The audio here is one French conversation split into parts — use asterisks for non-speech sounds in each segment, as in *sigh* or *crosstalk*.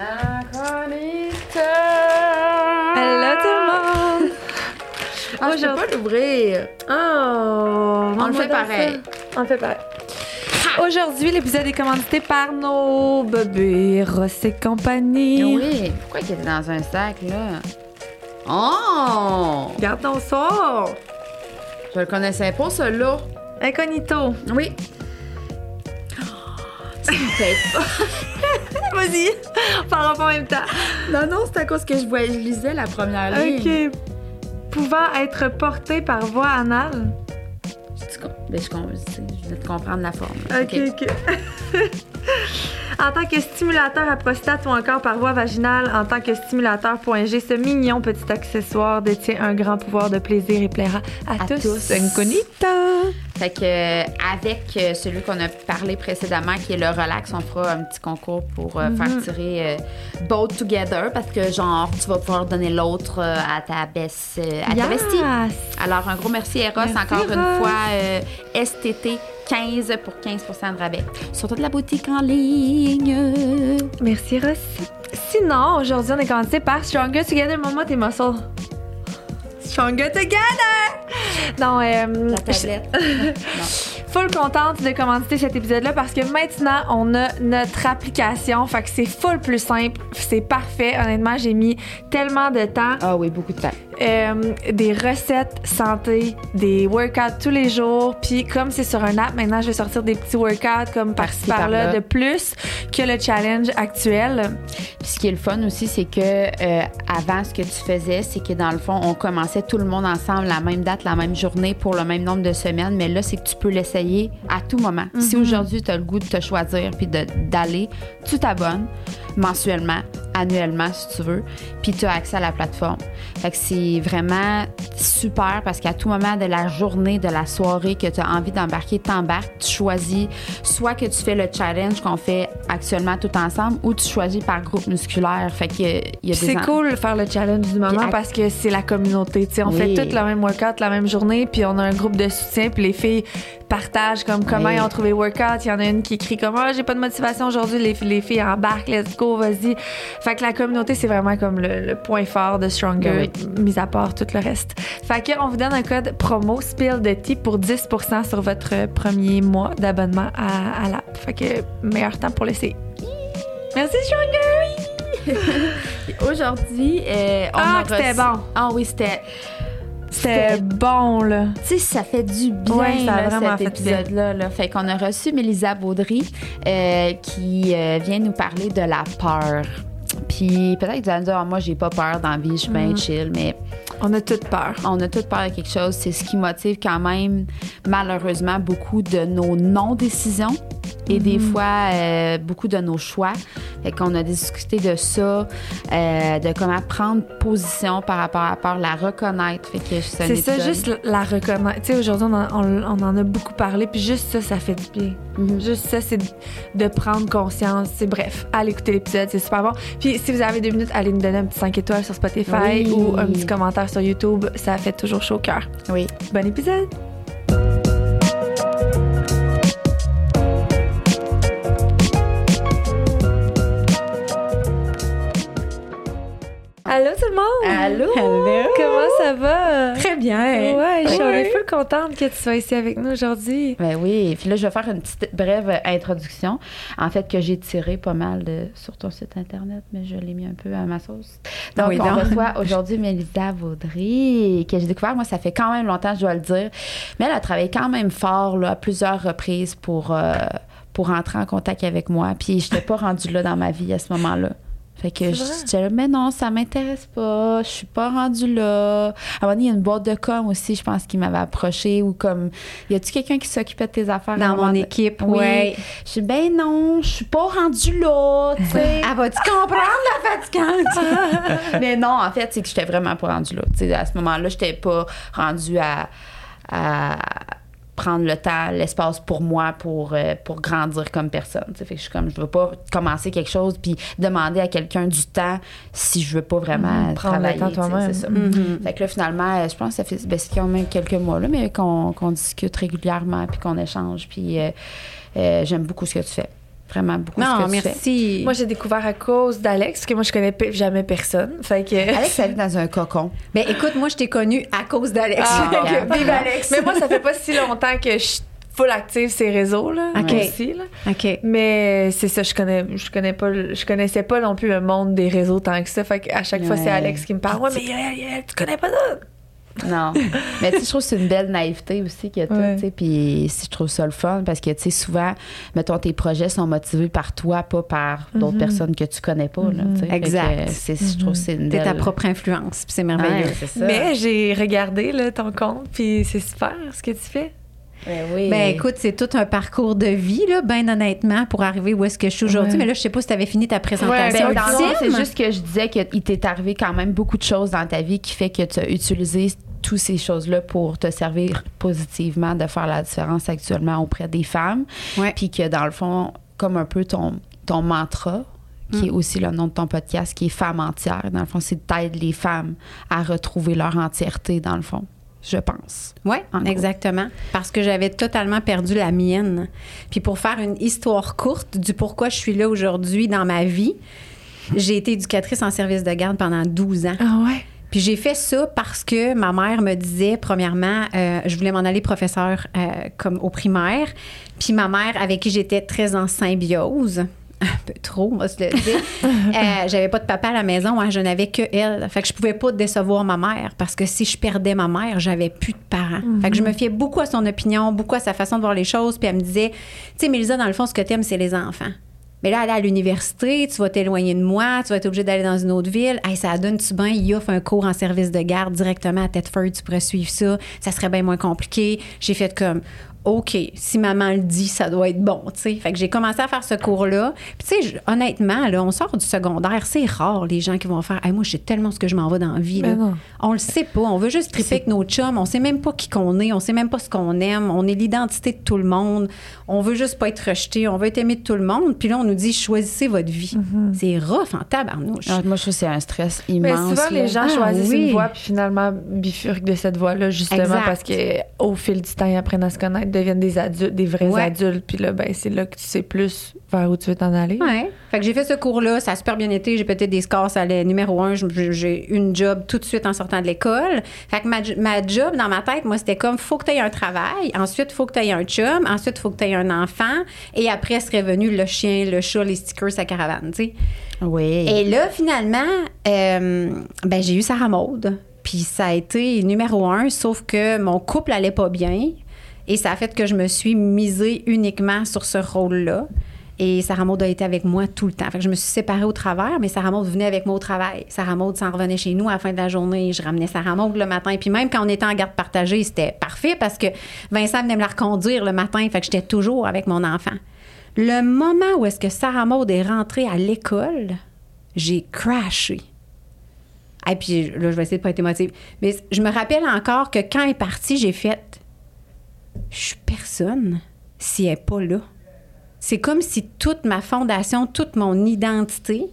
Incognita. Hello tout le monde! Ah, je peux pas l'ouvrir. Oh! On le fait pareil. On le fait pareil. Aujourd'hui, l'épisode est commandité par nos bébés Ross et compagnie. Oui, pourquoi il était dans un sac, là? Oh! Regarde ton sort! Je le connaissais pas, celui-là. Incognito. Oui. *gasps* Ça me paye pas. *laughs* Vas-y, pas en même temps. Non, non, c'est à cause que je, voyais, je lisais la première ligne. OK. Pouvant être porté par voie anale? Je, ben, je, je je vais te comprendre la forme. OK, OK. *laughs* en tant que stimulateur à prostate ou encore par voie vaginale, en tant que stimulateur point G, ce mignon petit accessoire détient un grand pouvoir de plaisir et plaira à, À tous. tous. Incognita. Fait que euh, avec euh, celui qu'on a parlé précédemment, qui est le relax, on fera un petit concours pour euh, faire tirer euh, both together parce que genre tu vas pouvoir donner l'autre à ta euh, à ta bestie. Yes. Alors un gros merci Eros Merci, encore une fois euh, STT 15 pour 15% de rabais sur toute la boutique en ligne. Merci, Ross. Sinon, aujourd'hui, on est commencé par Stronger Together, Mama, tes muscles. Stronger Together! Non, euh, La tablette. *laughs* non. Full contente de commencer cet épisode-là parce que maintenant, on a notre application. Fait que c'est full plus simple. C'est parfait. Honnêtement, j'ai mis tellement de temps. Ah oui, beaucoup de temps. Euh, des recettes santé, des workouts tous les jours. Puis comme c'est sur un app, maintenant, je vais sortir des petits workouts comme par-ci, par-là de plus que le challenge actuel. Puis ce qui est le fun aussi, c'est que euh, avant, ce que tu faisais, c'est que dans le fond, on commençait tout le monde ensemble la même date, la même journée pour le même nombre de semaines. Mais là, c'est que tu peux à tout moment. Si aujourd'hui, tu as le goût de te choisir puis de- d'aller, tu t'abonnes mensuellement, annuellement, si tu veux. Puis tu as accès à la plateforme. Fait que c'est vraiment super parce qu'à tout moment de la journée, de la soirée que tu as envie d'embarquer, t'embarques, tu choisis soit que tu fais le challenge qu'on fait actuellement tout ensemble ou tu choisis par groupe musculaire. Fait que il y a C'est cool de faire le challenge du moment à- parce que c'est la communauté. tu sais. On Oui. fait tout le même workout la même journée, puis on a un groupe de soutien, puis les filles partagent comme comment Oui. ils ont trouvé le workout. Il y en a une qui écrit comme Ah, j'ai pas de motivation aujourd'hui. Les, les filles embarquent, let's go, vas-y. Fait que la communauté, c'est vraiment comme le, le point fort de Stronger, mis à part tout le reste. Fait que on vous donne un code promo Spill de tea pour 10% sur votre premier mois d'abonnement à, à l'app. Fait que meilleur temps pour l'essayer. Merci Stronger! *laughs* Aujourd'hui, euh, on Ah, a reçu- bon. Ah oui, c'était. C'était bon, là. Tu sais, ça fait du bien, Ouais, ça a là, cet épisode-là. Là. Fait qu'on a reçu Mélisa Baudry euh, qui euh, vient nous parler de la peur. Puis peut-être que vous allez me dire, moi, j'ai pas peur dans la vie, je suis bien chill, mais On a toute peur. on a toutes peur de quelque chose. C'est ce qui motive quand même, malheureusement, beaucoup de nos non-décisions et des fois euh, beaucoup de nos choix. Fait qu'on a discuté de ça, euh, de comment prendre position par rapport à la peur, la reconnaître. Fait que c'est ça, juste la- reconnaître. Tu sais, aujourd'hui, on, en- on- on en a beaucoup parlé, puis juste ça, ça fait du bien. Mhm. Juste ça, c'est de prendre conscience. C'est bref, allez écouter l'épisode, c'est super bon. Puis si vous avez deux minutes, allez nous donner un petit 5 étoiles sur Spotify Oui. ou un petit commentaire sur YouTube. Ça fait toujours chaud au cœur. Oui. Bon épisode! Allô tout le monde! Allô? Comment ça va? Très bien. Ouais, je suis Ouais. full contente que tu sois ici avec nous aujourd'hui. Ben oui, puis là, je vais faire une petite brève introduction, en fait, que j'ai tiré pas mal de- sur ton site Internet, mais je l'ai mis un peu à ma sauce. Donc, Oui, on donc. reçoit aujourd'hui Mélisa Vaudry, que j'ai découvert, moi, ça fait quand même longtemps, je dois le dire, mais elle a travaillé quand même fort, là, à plusieurs reprises pour, euh, pour entrer en contact avec moi, puis je n'étais pas *laughs* rendue là dans ma vie à ce moment-là. Fait que je disais, mais non, ça m'intéresse pas, je suis pas rendue là. À un moment donné, il y a une boîte de com aussi, je pense, qui m'avait approché ou comme, y a-tu quelqu'un qui s'occupait de tes affaires? Dans mon équipe, Oui. Je dis, ben non, je suis pas rendue là, tu *laughs* sais. Elle va-tu comprendre la fatigante? *laughs* mais non, en fait, c'est que j'étais vraiment pas rendue là. Tu sais, à ce moment-là, j'étais pas rendue à, à prendre le temps, l'espace pour moi pour, euh, pour grandir comme personne. Fait que je suis comme, je veux pas commencer quelque chose puis demander à quelqu'un du temps si je veux pas vraiment le travailler. C'est ça. Mhm. Fait que là, finalement, euh, je pense que ça fait ben, quand même quelques mois, là, mais qu'on discute régulièrement puis qu'on échange. Puis euh, euh, j'aime beaucoup ce que tu fais. Vraiment beaucoup Non, ce que tu fais. merci. Moi, j'ai découvert à cause d'Alex, parce que moi, je connais jamais personne. Fait que. Alex, *laughs* elle vit dans un cocon. Ben écoute, moi, je t'ai connue à cause d'Alex. Ah. Vive Alex. Mais moi, ça fait pas si longtemps que je suis full active ces réseaux, là. Ok. moi aussi, là. OK. Mais c'est ça, je connais, je connais pas, le- je connaissais pas non plus le monde des réseaux tant que ça. Fait qu'à chaque fois, c'est Alex qui me parle. Ouais, mais tu connais pas ça? Non. *laughs* Mais tu sais, je trouve que c'est une belle naïveté aussi que tu Ouais. tu sais. Puis si je trouve ça le fun parce que, tu sais, souvent, mettons, tes projets sont motivés par toi, pas par d'autres Mhm. personnes que tu connais pas, là, que, Exact. c'est- Je trouve c'est une belle... ta propre influence, puis c'est merveilleux. Ouais, c'est ça. Mais j'ai regardé là, ton compte, puis c'est super ce que tu fais. Ben oui. Ben écoute, c'est tout un parcours de vie, là, ben honnêtement, pour arriver où est-ce que je suis aujourd'hui. Ouais. Mais là, je sais pas si tu avais fini ta présentation. Ben, ultime. c'est juste que je disais qu'il t'est arrivé quand même beaucoup de choses dans ta vie qui fait que tu as utilisé toutes ces choses-là pour te servir positivement de faire la différence actuellement auprès des femmes. Ouais. Puis que dans le fond, comme un peu ton, ton mantra, qui est aussi le nom de ton podcast, qui est Femmes entières. Dans le fond, c'est d'aider les femmes à retrouver leur entièreté, dans le fond, je pense. Oui, exactement. Parce que j'avais totalement perdu la mienne. Puis pour faire une histoire courte du pourquoi je suis là aujourd'hui dans ma vie, j'ai été éducatrice en service de garde pendant 12 ans. Ah ouais? Puis j'ai fait ça parce que ma mère me disait, premièrement, euh, je voulais m'en aller professeur euh, comme au primaire. Puis ma mère, avec qui j'étais très en symbiose, *laughs* un peu trop, on va se le dire, *laughs* euh, j'avais pas de papa à la maison, hein, je n'avais que elle. Fait que je pouvais pas décevoir ma mère parce que si je perdais ma mère, j'avais plus de parents. Fait que je me fiais beaucoup à son opinion, beaucoup à sa façon de voir les choses. Puis elle me disait, tu sais, Mélisa, dans le fond, ce que t'aimes, c'est les enfants. Mais là, aller à l'université, tu vas t'éloigner de moi, tu vas être obligé d'aller dans une autre ville. Hey, ça donne-tu bien? Il offre un cours en service de garde directement à Thetford, tu pourrais suivre ça. Ça serait bien moins compliqué. J'ai fait comme, OK, si maman le dit, ça doit être bon, tu sais. Fait que j'ai commencé à faire ce cours-là. Puis, tu sais, honnêtement, là, on sort du secondaire, c'est rare les gens qui vont faire, hey, moi, je sais tellement ce que je m'en vais dans la vie. Ben là. On le sait pas. On veut juste triper avec nos chums. On sait même pas qui qu'on est. On sait même pas ce qu'on aime. On est l'identité de tout le monde. On veut juste pas être rejeté. On veut être aimé de tout le monde. Puis là, on nous dit choisissez votre vie. C'est rough en tabarnouche. Ah, moi, je trouve que c'est un stress Mais immense. souvent, là. les gens Ah, choisissent oui. une voie, puis finalement bifurquent de cette voie-là, justement, Exact. parce qu'au fil du temps, ils apprennent à se connaître, deviennent des adultes, des vrais Ouais. adultes, puis là, ben, c'est là que tu sais plus vers où tu veux t'en aller. Ouais. Fait que j'ai fait ce cours-là, ça a super bien été. J'ai pété des scores, ça allait numéro un. J'ai eu une job tout de suite en sortant de l'école. Fait que ma, ma job dans ma tête, moi, c'était comme faut que tu aies un travail, ensuite faut que tu aies un chum, ensuite faut que tu aies un enfant, et après serait venu le chien, le chat, les stickers, sa caravane, tu sais. Oui. Et là, finalement, euh, ben, j'ai eu Sarah Maud. Puis ça a été numéro un, sauf que mon couple allait pas bien. Et ça a fait que je me suis misée uniquement sur ce rôle-là. Et Sarah Maud a été avec moi tout le temps. Fait que je me suis séparée au travers, mais Sarah Maud venait avec moi au travail. Sarah Maud s'en revenait chez nous à la fin de la journée. Je ramenais Sarah Maud le matin. Puis même quand on était en garde partagée, c'était parfait parce que Vincent venait me la reconduire le matin. Fait que j'étais toujours avec mon enfant. Le moment où est-ce que Sarah Maud est rentrée à l'école, j'ai crashé. Et puis là, je vais essayer de pas être émotive. Mais je me rappelle encore que quand elle est partie, j'ai fait Je suis personne si elle n'est pas là. C'est comme si toute ma fondation, toute mon identité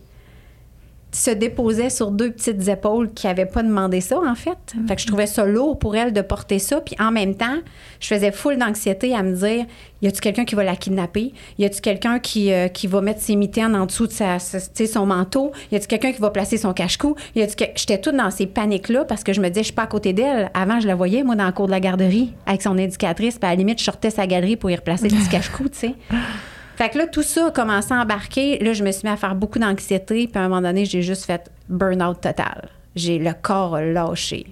se déposait sur deux petites épaules qui n'avaient pas demandé ça, en fait. Fait que je trouvais ça lourd pour elle de porter ça. Puis en même temps, je faisais full d'anxiété à me dire y a-tu quelqu'un qui va la kidnapper? Y a-tu quelqu'un qui, euh, qui va mettre ses mitaines en dessous de sa, son manteau? Y a-tu quelqu'un qui va placer son cache-cou? Y a-tu que- J'étais toute dans ces paniques-là parce que je me disais je suis pas à côté d'elle. Avant, je la voyais, moi, dans le cours de la garderie avec son éducatrice. Puis à la limite, je sortais sa galerie pour y replacer le petit *laughs* cache-cou, tu sais. Fait que là, tout ça a commencé à embarquer. Là, je me suis mis à faire beaucoup d'anxiété. Puis à un moment donné, j'ai juste fait burn-out total. J'ai le corps lâché.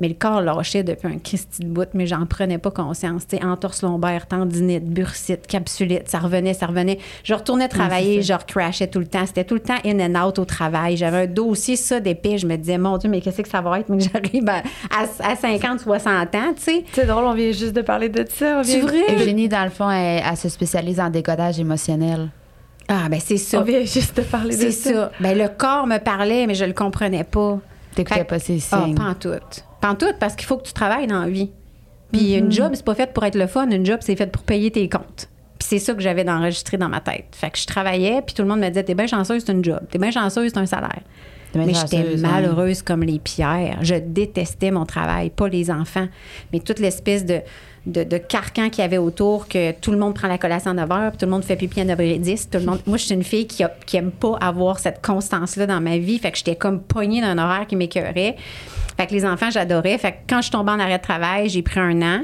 Mais le corps lâchait depuis un Christy de bout, mais j'en prenais pas conscience. Tu sais, entorse lombaire, tendinite, bursite, capsulite, ça revenait, ça revenait. Je retournais travailler, je recrashais tout le temps. C'était tout le temps in and out au travail. J'avais un dossier, ça, d'épais. Je me disais, mon Dieu, mais qu'est-ce que ça va être, mais que j'arrive à, à, à 50, 60 ans, tu sais. C'est drôle, on vient juste de parler de ça. C'est vrai? Eugénie, dans le fond, elle, elle se spécialise en décodage émotionnel. Ah, ben c'est ça. On vient juste de parler de C'est ça. ça. Ben, le corps me parlait, mais je le comprenais pas. T'écoutais pas ses Ah, signes. pantoute. Pantoute, parce qu'il faut que tu travailles dans la vie. Puis une job, c'est pas fait pour être le fun. Une job, c'est fait pour payer tes comptes. Puis c'est ça que j'avais d'enregistrer dans ma tête. Fait que je travaillais, puis tout le monde me disait T'es bien chanceuse, c'est une job. T'es bien chanceuse, c'est un salaire. Mais j'étais malheureuse comme les pierres. Je détestais mon travail, pas les enfants, mais toute l'espèce de, de, de carcan qu'il y avait autour, que tout le monde prend la collation à 9 h, puis tout le monde fait pipi à 9h10. Tout le monde... Moi, je suis une fille qui, a, qui aime pas avoir cette constance-là dans ma vie. Fait que j'étais comme poignée d'un horaire qui m'écœurait. Fait que les enfants, j'adorais. Fait que quand je suis tombée en arrêt de travail, j'ai pris un an.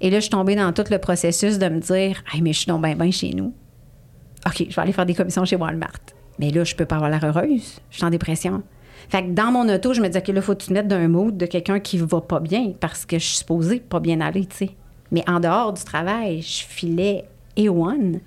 Et là, je suis tombée dans tout le processus de me dire Hey, mais je suis donc bien, bien chez nous. OK, je vais aller faire des commissions chez Walmart. Mais là, je peux pas avoir l'air heureuse. Je suis en dépression. Fait que dans mon auto, je me disais que là, faut que tu d'un mood de quelqu'un qui va pas bien parce que je suis supposée pas bien aller, tu. Mais en dehors du travail, je filais A1.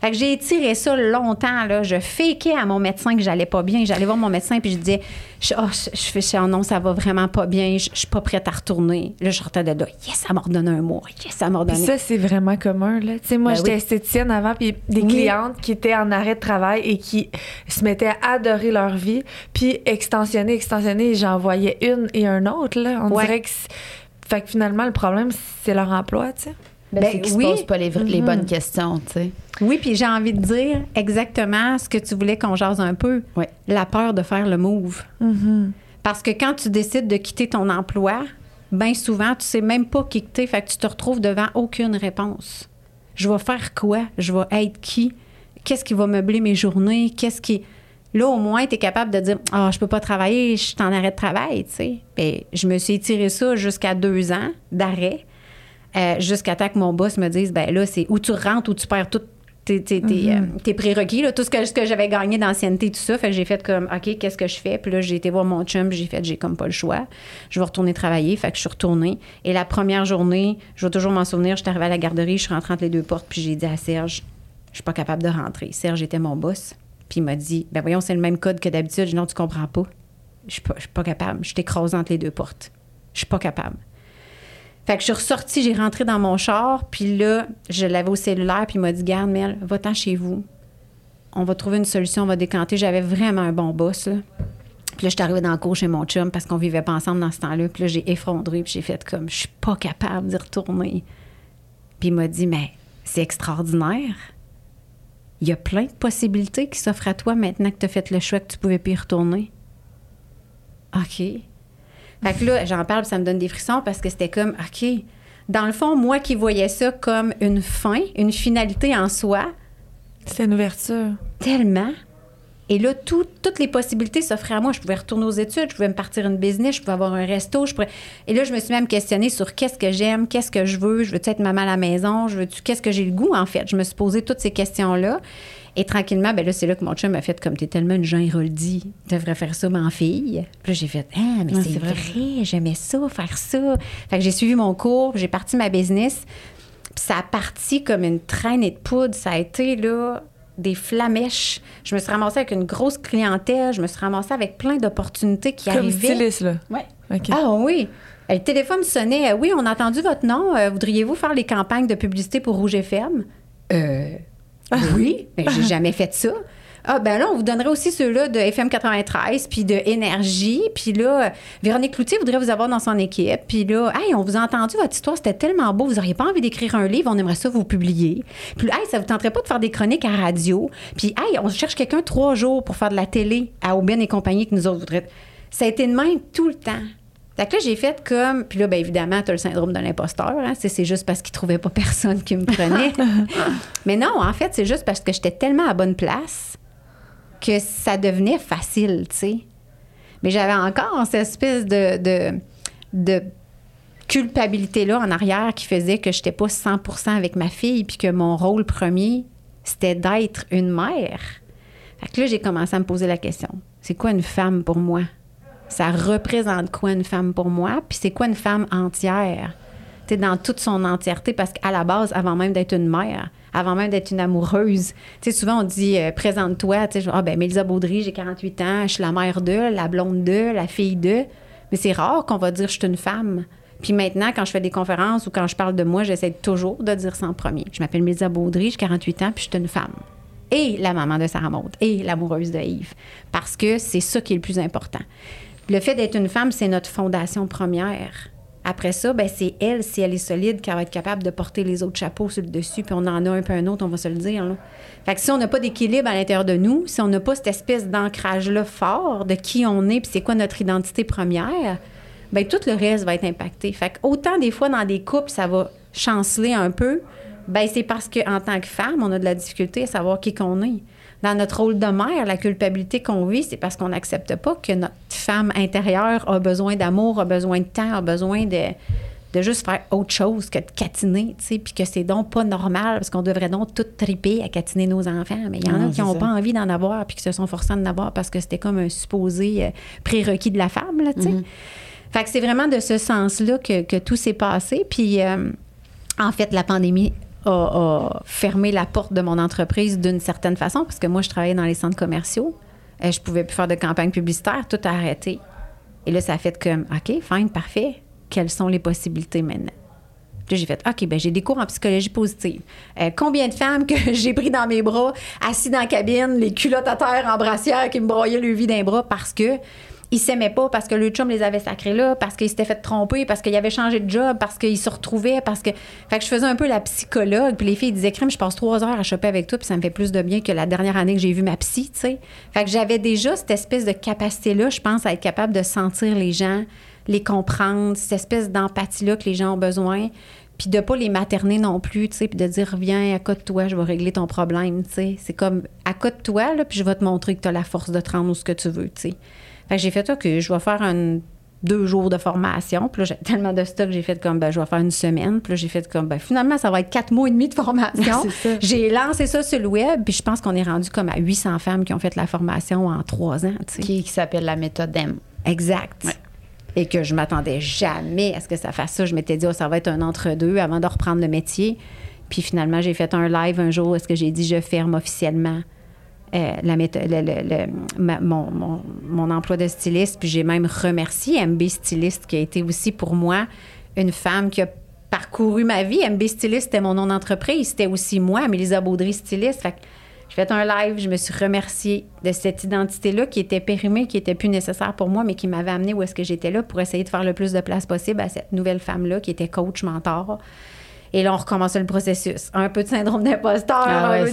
Fait que j'ai étiré ça longtemps, là. Je fakeais à mon médecin que j'allais pas bien. J'allais voir mon médecin puis je disais, je, oh, je, je fais, oh non, ça va vraiment pas bien. Je, je suis pas prête à retourner. Là, je sortais de là. Yes, ça m'a redonné un mois. Yes, ça m'a Puis redonné. ça, c'est vraiment commun. Là. Tu sais, moi, Ben j'étais oui. esthéticienne avant, puis des Oui. clientes qui étaient en arrêt de travail et qui se mettaient à adorer leur vie, puis extensionner, extensionner, j'en voyais une et un autre. Là. On Ouais. dirait que... Fait que finalement, le problème, c'est leur emploi, tu sais. Ben, Ben c'est qu'ils oui. se posent pas les, les bonnes questions, tu sais. Oui, puis j'ai envie de dire exactement ce que tu voulais qu'on jase un peu. La peur de faire le move. Parce que quand tu décides de quitter ton emploi, bien souvent, tu sais même pas qui que t'es, fait que tu te retrouves devant aucune réponse. Je vais faire quoi? Je vais être qui? Qu'est-ce qui va meubler mes journées? Qu'est-ce qui... Là, au moins, tu es capable de dire Ah, je peux pas travailler, je suis en arrêt de travail, tu sais. Ben, je me suis étiré ça jusqu'à deux ans d'arrêt, euh, jusqu'à temps que mon boss me dise ben là, c'est où tu rentres, où tu perds tout tes, tes, tes, euh, tes prérequis, là, tout ce que, ce que j'avais gagné d'ancienneté, tout ça. Fait que j'ai fait comme, OK, qu'est-ce que je fais? Puis là, j'ai été voir mon chum, puis j'ai fait, j'ai comme pas le choix. Je vais retourner travailler. Fait que je suis retournée. Et la première journée, je vais toujours m'en souvenir, je suis arrivée à la garderie, je suis rentrée entre les deux portes, puis j'ai dit à Serge, je suis pas capable de rentrer. Serge était mon boss. Puis il m'a dit, ben voyons, c'est le même code que d'habitude. Je dis, non, tu comprends pas. Je suis pas, je suis pas capable. Je t'écrase entre les deux portes. Je suis pas capable. Fait que je suis ressortie, j'ai rentré dans mon char, puis là, je l'avais au cellulaire, puis il m'a dit Garde, Mel, va-t'en chez vous. On va trouver une solution, on va décanter. J'avais vraiment un bon boss, là. Puis là, je suis arrivée dans le cours chez mon chum parce qu'on vivait pas ensemble dans ce temps-là. Puis là, j'ai effondré, puis j'ai fait comme Je suis pas capable d'y retourner. Puis il m'a dit Mais c'est extraordinaire. Il y a plein de possibilités qui s'offrent à toi maintenant que tu as fait le choix que tu pouvais plus y retourner. OK. Fait que là, j'en parle, ça me donne des frissons parce que c'était comme, OK. Dans le fond, moi qui voyais ça comme une fin, une finalité en soi, C'est une ouverture. tellement. Et là, tout- toutes les possibilités s'offraient à moi. Je pouvais retourner aux études, je pouvais me partir une business, je pouvais avoir un resto. Je pourrais... Et là, je me suis même questionnée sur qu'est-ce que j'aime, qu'est-ce que je veux. Je veux-tu être maman à la maison? Je qu'est-ce que j'ai le goût, en fait? Je me suis posé toutes ces questions-là. Et tranquillement, ben là, c'est là que mon chum m'a fait comme t'es tellement une Jean Héroldi, tu devrais faire ça, ma fille. Puis là, j'ai fait Ah, mais c'est vrai, vrai. j'aimais ça, faire ça. Fait que j'ai suivi mon cours, j'ai parti ma business. Puis ça a parti comme une traînée de poudre. Ça a été, là, des flamèches. Je me suis ramassée avec une grosse clientèle. Je me suis ramassée avec plein d'opportunités qui Comme arrivaient. styliste, là. Ouais. OK. Ah oui. Le téléphone sonnait. Euh, Oui, on a entendu votre nom. Euh, Voudriez-vous faire les campagnes de publicité pour Rouge FM? Euh, oui, mais j'ai *laughs* jamais fait ça. Ah, ben là, on vous donnerait aussi ceux-là de FM 93, puis de Énergie. Puis là, euh, Véronique Cloutier voudrait vous avoir dans son équipe. Puis là, hey, on vous a entendu, votre histoire, c'était tellement beau. Vous n'auriez pas envie d'écrire un livre, on aimerait ça vous publier. Puis là, hey, ça vous tenterait pas de faire des chroniques à radio? Puis, hey, on cherche quelqu'un trois jours pour faire de la télé à Aubin et compagnie que nous autres voudrions. Ça a été de même tout le temps. Fait que là, j'ai fait comme. Puis là, bien évidemment, tu as le syndrome de l'imposteur. Hein? C'est, c'est juste parce qu'ils trouvaient pas personne qui me prenait. *laughs* Mais non, en fait, c'est juste parce que j'étais tellement à bonne place que ça devenait facile, tu sais. Mais j'avais encore cette espèce de, de, de culpabilité-là en arrière qui faisait que j'étais pas 100% avec ma fille, puis que mon rôle premier, c'était d'être une mère. Fait que là, j'ai commencé à me poser la question. C'est quoi une femme pour moi? Ça représente quoi une femme pour moi? Puis c'est quoi une femme entière? Tu dans toute son entièreté, parce qu'à la base, avant même d'être une mère, avant même d'être une amoureuse, tu sais, souvent on dit euh, présente-toi, tu sais, ah ben Mélisa Baudry, j'ai 48 ans, je suis la mère de, la blonde de, la fille de. Mais c'est rare qu'on va dire je suis une femme. Puis maintenant, quand je fais des conférences ou quand je parle de moi, j'essaie toujours de dire ça en premier. Je m'appelle Mélisa Baudry, j'ai 48 ans, puis je suis une femme. Et la maman de Sarah Maud, et l'amoureuse de Yves. Parce que c'est ça qui est le plus important. Le fait d'être une femme, c'est notre fondation première. Après ça, ben c'est elle, si elle est solide, qui va être capable de porter les autres chapeaux sur le dessus, puis on en a un peu un autre, on va se le dire. Fait que si on n'a pas d'équilibre à l'intérieur de nous, si on n'a pas cette espèce d'ancrage-là fort de qui on est, puis c'est quoi notre identité première, ben tout le reste va être impacté. Fait que autant des fois dans des couples, ça va chanceler un peu, ben c'est parce qu'en tant que femme, on a de la difficulté à savoir qui qu'on est. Dans notre rôle de mère, la culpabilité qu'on vit, c'est parce qu'on n'accepte pas que notre femme intérieure a besoin d'amour, a besoin de temps, a besoin de, de juste faire autre chose que de catiner, tu sais, puis que c'est donc pas normal parce qu'on devrait donc tout triper à catiner nos enfants. Mais il y en a qui n'ont pas envie d'en avoir puis qui se sont forcés d'en avoir parce que c'était comme un supposé euh, prérequis de la femme, là, tu sais. Fait que c'est vraiment de ce sens-là que, que tout s'est passé. Puis, euh, en fait, la pandémie a, fermé la porte de mon entreprise d'une certaine façon parce que moi, je travaillais dans les centres commerciaux. Euh, je pouvais plus faire de campagne publicitaire. Tout a arrêté. Et là, ça a fait comme, OK, fine, parfait. Quelles sont les possibilités maintenant? Puis j'ai fait, OK, ben j'ai des cours en psychologie positive. Euh, combien de femmes que *laughs* j'ai pris dans mes bras, assis dans la cabine, les culottes à terre en brassière, qui me broyaient le vie d'un bras parce que ils s'aimaient pas, parce que le chum les avait sacrés là, parce qu'ils s'étaient fait tromper, parce qu'ils avaient changé de job, parce qu'ils se retrouvaient, parce que... Fait que je faisais un peu la psychologue, puis les filles disaient, crème, je passe trois heures à choper avec toi, puis ça me fait plus de bien que la dernière année que j'ai vu ma psy, tu sais. Fait que j'avais déjà cette espèce de capacité-là, je pense, à être capable de sentir les gens, les comprendre, cette espèce d'empathie-là que les gens ont besoin, puis de pas les materner non plus, tu sais, puis de dire viens, accote-toi, je vais régler ton problème, tu sais. C'est comme accote-toi là, puis je vais te montrer que tu as la force de te rendre où ce que tu veux, tu sais. Fait que j'ai fait OK, je vais faire un deux jours de formation. Puis là, j'ai *laughs* tellement de stock, j'ai fait comme, ben, je vais faire une semaine. Puis là, j'ai fait comme, ben, finalement, ça va être quatre mois et demi de formation. *laughs* J'ai lancé ça sur le web, puis je pense qu'on est rendu comme à 800 femmes qui ont fait la formation en trois ans, tu sais. Qui, qui s'appelle la méthode M. Exact. Ouais. Et que je m'attendais jamais à ce que ça fasse ça. Je m'étais dit, oh, ça va être un entre-deux avant de reprendre le métier. Puis finalement, j'ai fait un live un jour où est-ce que j'ai dit, je ferme officiellement euh, la méthode, le- le- le- ma- mon, mon- mon emploi de styliste. Puis j'ai même remercié MB Styliste, qui a été aussi pour moi une femme qui a parcouru ma vie. MB Styliste, c'était mon nom d'entreprise. C'était aussi moi, Mélisa Baudry Styliste. Fait que j'ai fait un live, je me suis remerciée de cette identité-là qui était périmée, qui était plus nécessaire pour moi, mais qui m'avait amené où est-ce que j'étais là pour essayer de faire le plus de place possible à cette nouvelle femme-là qui était coach, mentor. Et là, on recommençait le processus. Un peu de syndrome d'imposteur, Ah ouais,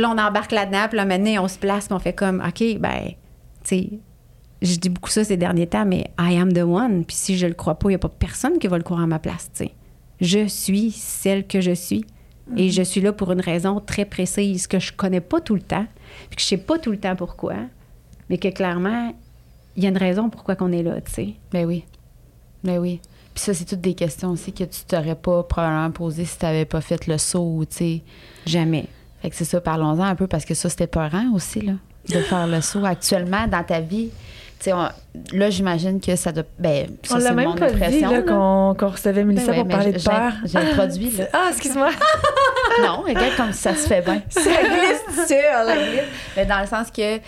Puis là, on embarque là-dedans, puis là, maintenant, on se place, puis on fait comme, OK, ben, tu sais, je dis beaucoup ça ces derniers temps, mais I am the one. Puis si je le crois pas, il n'y a pas personne qui va le croire à ma place, tu sais. Je suis celle que je suis. Et je suis là pour une raison très précise que je connais pas tout le temps, puis que je sais pas tout le temps pourquoi, mais que clairement, il y a une raison pourquoi qu'on est là, tu sais. Ben oui. Ben oui. Puis ça, c'est toutes des questions aussi que tu t'aurais pas probablement posées si tu n'avais pas fait le saut, tu sais. Jamais. Fait que c'est ça, parlons-en un peu parce que ça, c'était peurant aussi, là, de *laughs* faire le saut. Actuellement, dans ta vie, tu on- là, j'imagine que ça doit. Ben, ça, On l'a c'est même pas dit qu'on qu'on recevait Mélissa Ben ouais, pour parler de peur. j'ai introduit, là. *laughs* Ah, excuse-moi. *laughs* Non, regarde comme ça se fait bien. Ça glisse sur Mais dans le sens que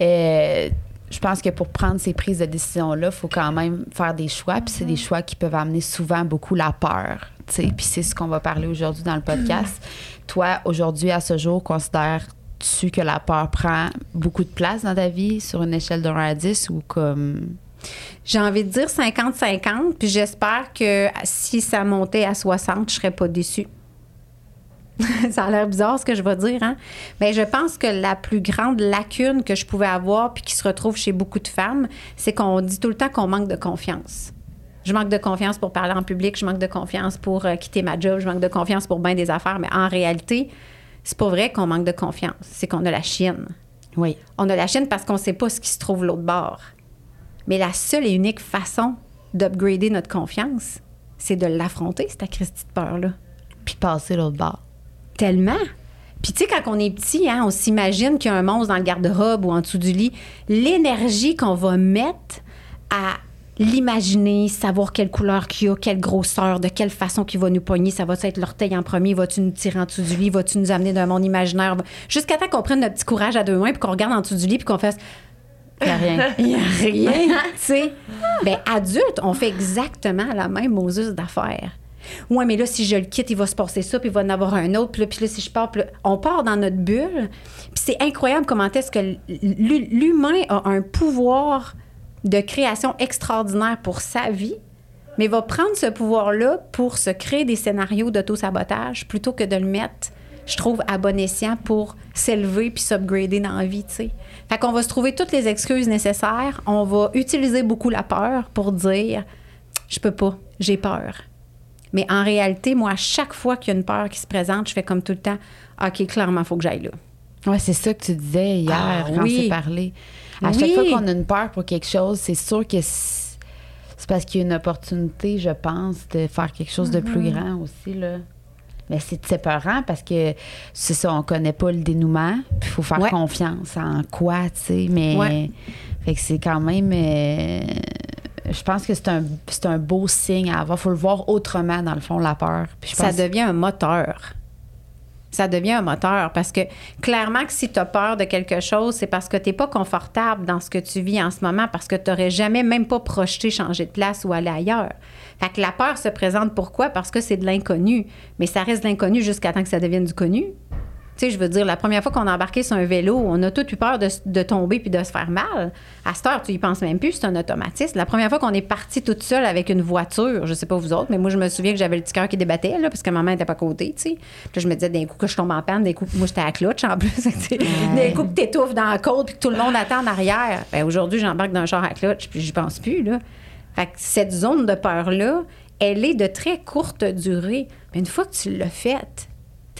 euh, je pense que pour prendre ces prises de décision-là, il faut quand même faire des choix. Puis c'est des choix qui peuvent amener souvent beaucoup la peur. tu. Puis c'est ce qu'on va parler aujourd'hui dans le podcast. Toi, aujourd'hui, à ce jour, considères-tu que la peur prend beaucoup de place dans ta vie sur une échelle de 1 à 10 ou comme. J'ai envie de dire 50-50, puis j'espère que si ça montait à 60, je serais pas déçue. *laughs* ça a l'air bizarre ce que je vais dire, hein? Mais je pense que la plus grande lacune que je pouvais avoir, puis qui se retrouve chez beaucoup de femmes, c'est qu'on dit tout le temps qu'on manque de confiance. Je manque de confiance pour parler en public, je manque de confiance pour euh, quitter ma job, je manque de confiance pour bien des affaires, mais en réalité, c'est pas vrai qu'on manque de confiance, c'est qu'on a la chienne. Oui. On a la chienne parce qu'on ne sait pas ce qui se trouve l'autre bord. Mais la seule et unique façon d'upgrader notre confiance, c'est de l'affronter, cette Christie de peur-là. Puis passer l'autre bord. Tellement. Puis tu sais, quand on est petit, hein, on s'imagine qu'il y a un monstre dans le garde-robe ou en dessous du lit. L'énergie qu'on va mettre à l'imaginer, savoir quelle couleur qu'il y a, quelle grosseur, de quelle façon qu'il va nous pogner, ça va être l'orteil en premier, vas-tu nous tirer en dessous du lit, vas-tu nous amener d'un monde imaginaire, jusqu'à temps qu'on prenne notre petit courage à deux mains puis qu'on regarde en dessous du lit puis qu'on fasse Il n'y a rien. *laughs* il n'y a rien, *laughs* tu sais. Ben, adulte, on fait exactement la même Moses d'affaires. Ouais, mais là, si je le quitte, il va se passer ça, puis il va en avoir un autre, puis là, puis là, si je pars, puis là, on part dans notre bulle. Puis c'est incroyable comment est-ce que l'hu- l'humain a un pouvoir de création extraordinaire pour sa vie, mais va prendre ce pouvoir-là pour se créer des scénarios d'auto-sabotage plutôt que de le mettre, je trouve, à bon escient pour s'élever puis s'upgrader dans la vie, tu sais. Fait qu'on va se trouver toutes les excuses nécessaires. On va utiliser beaucoup la peur pour dire je peux pas, j'ai peur. Mais en réalité, moi, à chaque fois qu'il y a une peur qui se présente, je fais comme tout le temps OK, clairement, il faut que j'aille là. Ouais, c'est ça que tu disais hier Ah, quand oui. on s'est parlé. À Oui. chaque fois qu'on a une peur pour quelque chose, c'est sûr que c'est parce qu'il y a une opportunité, je pense, de faire quelque chose de Mm-hmm. plus grand aussi. Là. Mais c'est séparant parce que c'est ça, on connaît pas le dénouement. Il faut faire Ouais. confiance en quoi, tu sais. Mais Ouais. fait que c'est quand même. euh, je pense que c'est un, c'est un beau signe à avoir. faut le voir autrement, dans le fond, la peur. Puis je ça devient un moteur. Ça devient un moteur parce que clairement que si tu as peur de quelque chose, c'est parce que tu n'es pas confortable dans ce que tu vis en ce moment parce que tu n'aurais jamais même pas projeté changer de place ou aller ailleurs. Fait que la peur se présente pourquoi? Parce que c'est de l'inconnu. Mais ça reste de l'inconnu jusqu'à temps que ça devienne du connu. Sais, je veux dire, la première fois qu'on a embarqué sur un vélo, on a tous eu peur de, de tomber puis de se faire mal. À cette heure, tu y penses même plus, c'est un automatisme. La première fois qu'on est parti toute seule avec une voiture, je sais pas vous autres, mais moi, je me souviens que j'avais le petit cœur qui débattait, là, parce que maman n'était pas à côté, tu sais. Puis je me disais, d'un coup, que je tombe en panne, d'un coup, moi, j'étais à clutch en plus. *laughs* D'un coup, que t'étouffes dans la côte puis que tout le monde attend en arrière. Ben, aujourd'hui, j'embarque dans un char à clutch puis j'y pense plus, là. Fait que cette zone de peur-là, elle est de très courte durée. Mais une fois que tu l'as faite,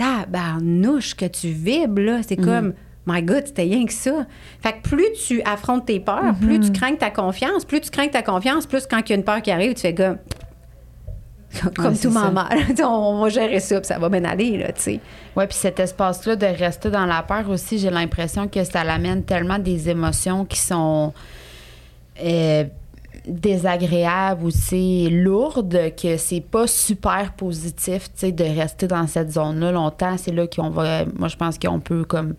tabarnouche que tu vibres, là. C'est comme, my God, c'était rien que ça. Fait que plus tu affrontes tes peurs, plus tu crains ta confiance, plus tu crains ta confiance, plus quand il y a une peur qui arrive, tu fais comme. *laughs* Comme Ouais, tout maman. *laughs* on va gérer ça, puis ça va bien aller, là, tu sais. Oui, puis cet espace-là de rester dans la peur aussi, j'ai l'impression que ça l'amène tellement des émotions qui sont euh, désagréables ou c'est lourdes que c'est pas super positif, de rester dans cette zone-là longtemps. C'est là qu'on va, moi je pense qu'on peut comme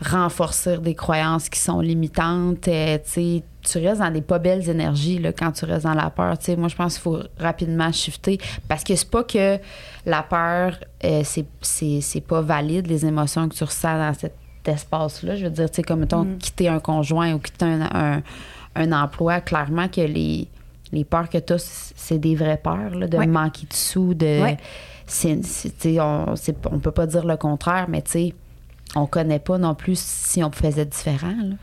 renforcer des croyances qui sont limitantes. euh, tu restes dans des pas belles énergies là, quand tu restes dans la peur. Tu sais, moi, je pense qu'il faut rapidement shifter parce que c'est pas que la peur, euh, c'est, pas valide, les émotions que tu ressens dans cet espace-là. Je veux dire, tu sais, comme mettons, quitter un conjoint ou quitter un, un, un emploi, clairement que les, les peurs que tu as, c'est des vraies peurs, là, de Ouais. manquer de sous, de. Ouais. c'est, on, c'est- on peut pas dire le contraire, mais tu sais, on connaît pas non plus si on faisait différent. là.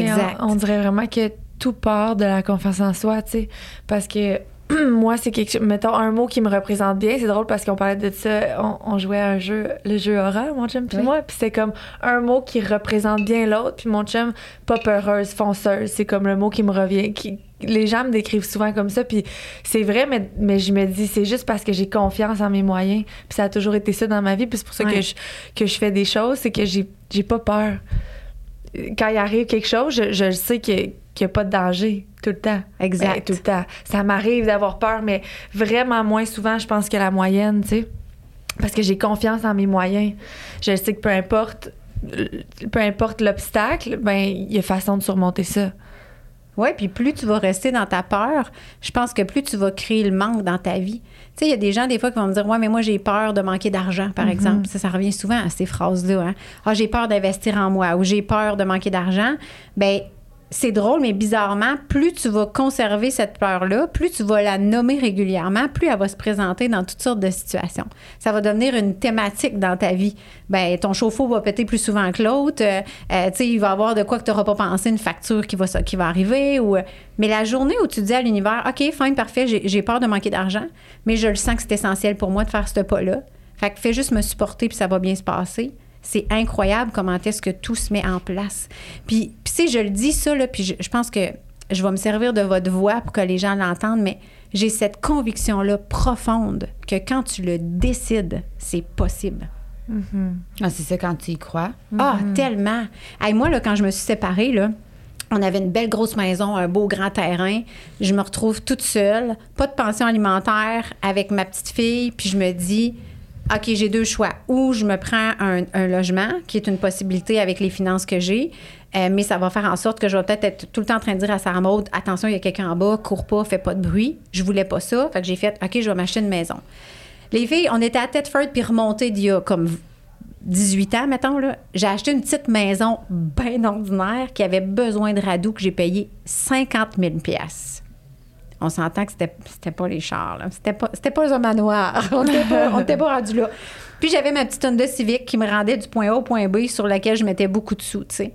Exact. On, on dirait vraiment que tout part de la confiance en soi, tu sais. Parce que *clears throat* moi, c'est quelque chose. Mettons un mot qui me représente bien. C'est drôle parce qu'on parlait de ça. On, on jouait à un jeu, le jeu horreur, mon chum puis Oui. moi. Puis c'est comme un mot qui représente bien l'autre. Puis mon chum, pas peureuse, fonceuse. C'est comme le mot qui me revient. Qui, les gens me décrivent souvent comme ça. Puis c'est vrai, mais, mais je me dis, c'est juste parce que j'ai confiance en mes moyens. Puis ça a toujours été ça dans ma vie. Puis c'est pour ça que, je, que je fais des choses. C'est que j'ai pas peur quand il arrive quelque chose, je, je sais qu'il n'y a pas de danger tout le temps. Exact. Ben, tout le temps. Ça m'arrive d'avoir peur, mais vraiment moins souvent, je pense, que la moyenne, tu sais. Parce que j'ai confiance en mes moyens. Je sais que peu importe, peu importe l'obstacle, ben il y a façon de surmonter ça. Oui, puis plus tu vas rester dans ta peur, je pense que plus tu vas créer le manque dans ta vie. Tu sais, il y a des gens, des fois, qui vont me dire Ouais, mais moi, j'ai peur de manquer d'argent, par exemple. Ça, ça revient souvent à ces phrases-là. Hein? Ah, j'ai peur d'investir en moi ou j'ai peur de manquer d'argent. Ben c'est drôle, mais bizarrement, plus tu vas conserver cette peur-là, plus tu vas la nommer régulièrement, plus elle va se présenter dans toutes sortes de situations. Ça va devenir une thématique dans ta vie. Ben, ton chauffe-eau va péter plus souvent que l'autre. Euh, euh, il va y avoir de quoi que tu n'auras pas pensé, une facture qui va, arriver. Euh, mais la journée où tu dis à l'univers, OK, fine, parfait, j'ai j'ai peur de manquer d'argent, mais je le sens que c'est essentiel pour moi de faire ce pas-là. Fait que fais juste me supporter, puis ça va bien se passer. C'est incroyable comment est-ce que tout se met en place. Puis, puis tu sais, je le dis ça, là, puis je, je pense que je vais me servir de votre voix pour que les gens l'entendent, mais j'ai cette conviction-là profonde que quand tu le décides, c'est possible. Ah, c'est ça quand tu y crois? Ah, tellement. Hey, moi, là, quand je me suis séparée, là, on avait une belle grosse maison, un beau grand terrain. Je me retrouve toute seule, pas de pension alimentaire avec ma petite fille, puis je me dis, OK, j'ai deux choix. Ou je me prends un, un logement, qui est une possibilité avec les finances que j'ai, euh, mais ça va faire en sorte que je vais peut-être être tout le temps en train de dire à Sarah Maud, attention, il y a quelqu'un en bas, cours pas, fais pas de bruit. Je voulais pas ça. Fait que j'ai fait, OK, je vais m'acheter une maison. Les filles, on était à Thetford puis remonté d'il y a comme 18 ans, mettons, là, j'ai acheté une petite maison bien ordinaire qui avait besoin de radoux que j'ai payé 50 000 pièces. On s'entend que c'était, c'était pas les chars, là. C'était pas, c'était pas un manoir. *laughs* On était pas, pas rendu là. Puis j'avais ma petite Honda Civic qui me rendait du point A au point B sur laquelle je mettais beaucoup de sous, tu sais.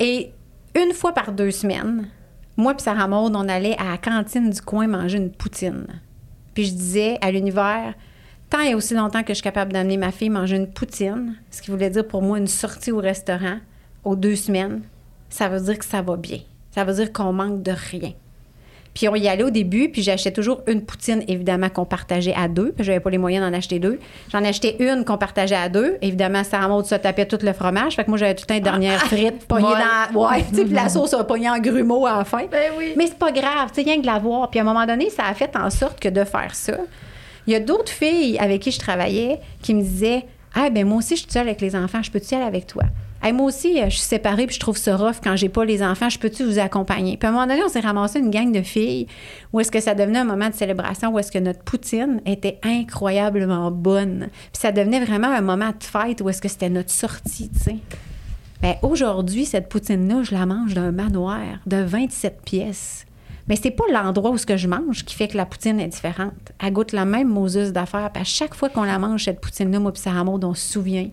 Et une fois par deux semaines, moi puis Sarah Maud, on allait à la cantine du coin manger une poutine. Puis je disais à l'univers, tant et aussi longtemps que je suis capable d'amener ma fille manger une poutine, ce qui voulait dire pour moi une sortie au restaurant aux deux semaines, ça veut dire que ça va bien. Ça veut dire qu'on manque de rien. Puis on y allait au début, puis j'achetais toujours une poutine, évidemment, qu'on partageait à deux, que j'avais pas les moyens d'en acheter deux. J'en achetais une qu'on partageait à deux. Évidemment, Sarah Maud se tapait tout le fromage. Fait que moi, j'avais tout le temps une dernière frite pognée dans... Ouais, tu sais, puis la sauce a pogné en grumeaux à la fin. Ben oui. Mais c'est pas grave, tu sais, rien que de la voir. Puis à un moment donné, ça a fait en sorte que de faire ça, il y a d'autres filles avec qui je travaillais qui me disaient Ah, ben moi aussi, je suis seule avec les enfants, je peux-tu aller avec toi? Moi aussi, euh, je suis séparée puis je trouve ça rough quand j'ai pas les enfants. Je peux-tu vous accompagner? Puis à un moment donné, on s'est ramassé une gang de filles où est-ce que ça devenait un moment de célébration, où est-ce que notre poutine était incroyablement bonne. Puis ça devenait vraiment un moment de fête où est-ce que c'était notre sortie, tu sais. Ben, aujourd'hui, cette poutine-là, je la mange d'un manoir de 27 pièces. Mais c'est pas l'endroit où ce que je mange qui fait que la poutine est différente. Elle goûte la même Moses d'affaires. Puis à chaque fois qu'on la mange, cette poutine-là, moi puis Sarah Maud, on se souvient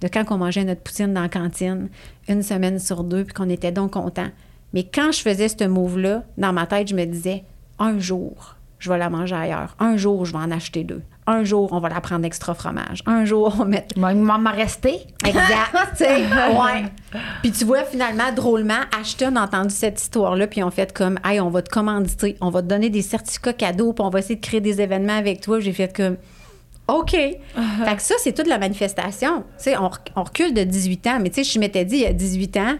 de quand on mangeait notre poutine dans la cantine, une semaine sur deux, puis qu'on était donc contents. Mais quand je faisais ce move-là, dans ma tête, je me disais, un jour, je vais la manger ailleurs. Un jour, je vais en acheter deux. Un jour, on va la prendre extra fromage. Un jour, on va mettre il m'en resté. Exact. *laughs* ouais. Puis tu vois, finalement, drôlement, Ashton a entendu cette histoire-là, puis on fait comme, hey, on va te commanditer, on va te donner des certificats cadeaux, puis on va essayer de créer des événements avec toi. J'ai fait comme, OK. Fait que ça, c'est toute la manifestation. Tu sais, on, on recule de 18 ans, mais tu sais, je m'étais dit, il y a 18 ans,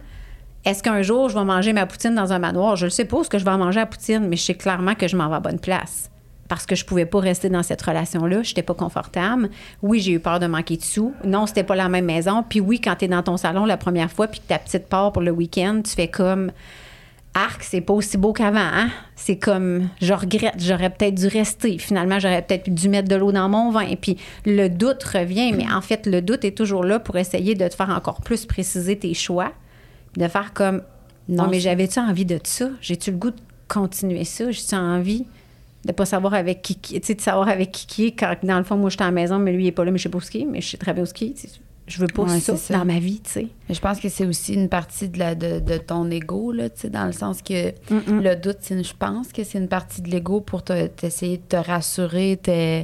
est-ce qu'un jour, je vais manger ma poutine dans un manoir? Je ne sais pas ce que je vais en manger à poutine, mais je sais clairement que je m'en vais à bonne place. Parce que je pouvais pas rester dans cette relation-là. Je n'étais pas confortable. Oui, j'ai eu peur de manquer de sous. Non, c'était pas la même maison. Puis oui, quand tu es dans ton salon la première fois, puis que ta petite part pour le week-end, tu fais comme arc, c'est pas aussi beau qu'avant. Hein? C'est comme, je regrette, j'aurais peut-être dû rester. Finalement, j'aurais peut-être dû mettre de l'eau dans mon vin. Et puis, le doute revient, mais en fait, le doute est toujours là pour essayer de te faire encore plus préciser tes choix. De faire comme, non, mais j'avais-tu envie de ça? J'ai-tu le goût de continuer ça? J'ai-tu envie de pas savoir avec qui, qui- tu sais, de savoir avec qui qui est quand, dans le fond, moi, j'étais à la maison, mais lui, il est pas là, mais je sais pas où ski, mais je sais très bien où Je veux pas Ouais, ça, ça. dans ma vie, tu sais. Mais je pense que c'est aussi une partie de, la, de, de ton ego, là, tu sais, dans le sens que le doute, je pense que c'est une partie de l'ego pour te- t'essayer de te rassurer, te,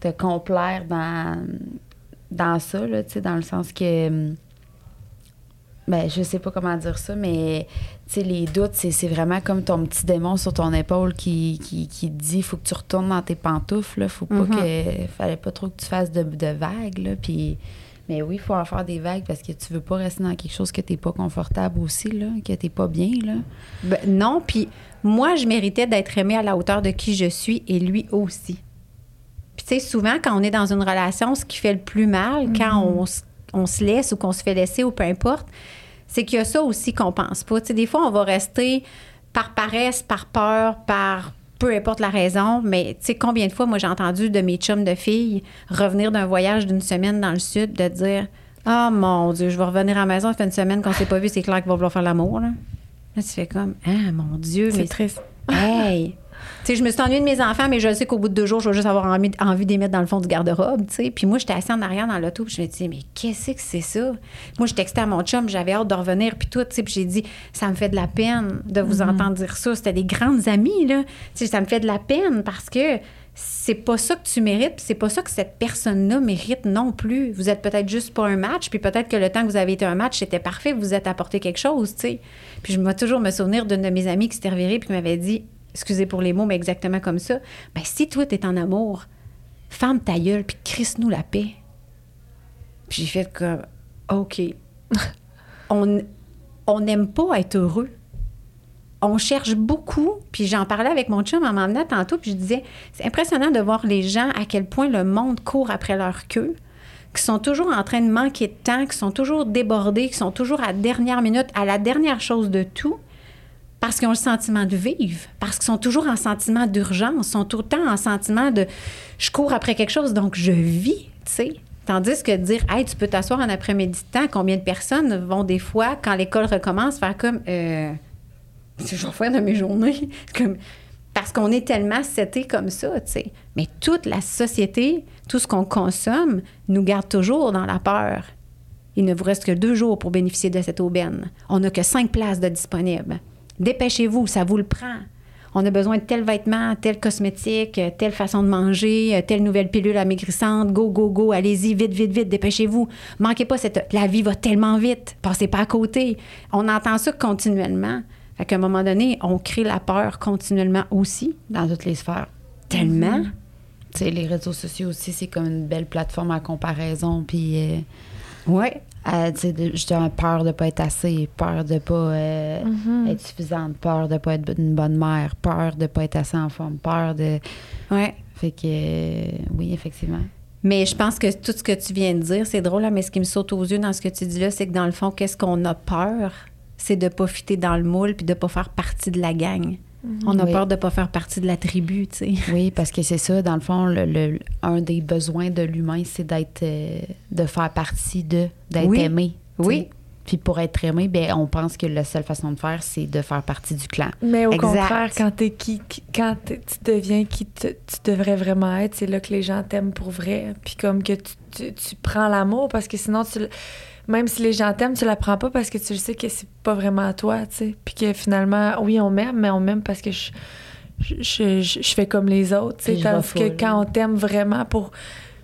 te complaire dans, dans ça, là, tu sais, dans le sens que. hum, Ben, je sais pas comment dire ça, mais tu sais, les doutes, c'est, vraiment comme ton petit démon sur ton épaule qui, qui, qui te dit faut que tu retournes dans tes pantoufles, là, faut pas Mhm. que. Fallait pas trop que tu fasses de, de vagues, là, puis. Mais oui, il faut en faire des vagues parce que tu veux pas rester dans quelque chose que t'es pas confortable aussi, là, que t'es pas bien, là. Ben, non, puis moi, je méritais d'être aimée à la hauteur de qui je suis et lui aussi. Puis tu sais, souvent, quand on est dans une relation, ce qui fait le plus mal, quand on, s- on se laisse ou qu'on se fait laisser ou peu importe, c'est qu'il y a ça aussi qu'on pense pas. Tu sais, des fois, on va rester par paresse, par peur, par peu importe la raison, mais tu sais, combien de fois, moi, j'ai entendu de mes chums de filles revenir d'un voyage d'une semaine dans le sud, de dire Ah mon Dieu, je vais revenir à la maison, ça fait une semaine qu'on s'est pas vu, c'est clair qu'il va vouloir faire l'amour. Là. Là, tu fais comme Ah mon Dieu, mais C'est triste. Hey! Tu sais, je me suis ennuyée de mes enfants, mais je sais qu'au bout de deux jours, je vais juste avoir envie, envie les mettre dans le fond du garde-robe, tu sais. Puis moi, j'étais assise en arrière dans l'auto, puis je me disais, mais qu'est-ce que c'est ça? Moi, je textais à mon chum, j'avais hâte de revenir, puis tout, tu sais. Puis j'ai dit, ça me fait de la peine de vous entendre dire ça. C'était des grandes amies, là. Tu sais, ça me fait de la peine parce que c'est pas ça que tu mérites, c'est pas ça que cette personne-là mérite non plus. Vous êtes peut-être juste pas un match, puis peut-être que le temps que vous avez été un match, c'était parfait, vous vous êtes apporté quelque chose, tu sais. Puis je vais toujours me souvenir d'une de mes amies qui s'était revirée puis qui m'avait dit, excusez pour les mots, mais exactement comme ça, ben si toi t'es en amour, ferme ta gueule puis crisse-nous la paix. Puis j'ai fait comme, OK. *laughs* on on n'aime pas être heureux on cherche beaucoup, puis j'en parlais avec mon chum en m'emmenant tantôt, puis je disais, c'est impressionnant de voir les gens à quel point le monde court après leur queue, qui sont toujours en train de manquer de temps, qui sont toujours débordés, qui sont toujours à la dernière minute, à la dernière chose de tout, parce qu'ils ont le sentiment de vivre, parce qu'ils sont toujours en sentiment d'urgence, sont tout le temps en sentiment de je cours après quelque chose, donc je vis, tu sais. Tandis que dire, hey, tu peux t'asseoir en après-midi de temps, combien de personnes vont des fois, quand l'école recommence, faire comme, euh, c'est *laughs* je vais faire de mes journées. *laughs* Comme, Parce qu'on est tellement seté comme ça, tu sais. Mais toute la société, tout ce qu'on consomme, nous garde toujours dans la peur. Il ne vous reste que deux jours pour bénéficier de cette aubaine. On n'a que cinq places de disponibles. Dépêchez-vous, ça vous le prend. On a besoin de tel vêtement, tel cosmétique, telle façon de manger, telle nouvelle pilule amaigrissante. Go, go, go, allez-y, vite, vite, vite, dépêchez-vous. Manquez pas cette. La vie va tellement vite, passez pas à côté. On entend ça continuellement. Fait qu'à un moment donné, on crée la peur continuellement aussi. Dans toutes les sphères. Tellement. Tu sais, les réseaux sociaux aussi, c'est comme une belle plateforme à comparaison. Puis, euh, Ouais. Sais, de- justement, peur de pas être assez, peur de pas euh, être suffisante, peur de pas être une bonne mère, peur de pas être assez en forme, peur de. Ouais. Fait que, euh, oui, effectivement. Mais je pense que tout ce que tu viens de dire, c'est drôle, là, mais ce qui me saute aux yeux dans ce que tu dis là, c'est que dans le fond, qu'est-ce qu'on a peur? C'est de pas fitter dans le moule puis de pas faire partie de la gang. On a Oui. peur de pas faire partie de la tribu, tu sais. *laughs* Oui, parce que c'est ça, dans le fond, le, le- un des besoins de l'humain, c'est d'être, euh, de faire partie de, d'être Oui. aimé. Oui. Puis pour être aimé, ben, on pense que la seule façon de faire, c'est de faire partie du clan. Mais au Exact. contraire, quand, t'es qui, quand tu deviens qui te- tu devrais vraiment être, c'est là que les gens t'aiment pour vrai. Puis comme que tu, tu- tu prends l'amour parce que sinon, tu, même si les gens t'aiment, tu la prends pas parce que tu le sais que c'est pas vraiment à toi, tu sais. Puis que finalement, oui, on m'aime, mais on m'aime parce que je, je, je- je- fais comme les autres, tu sais. Tandis que quand on t'aime vraiment pour,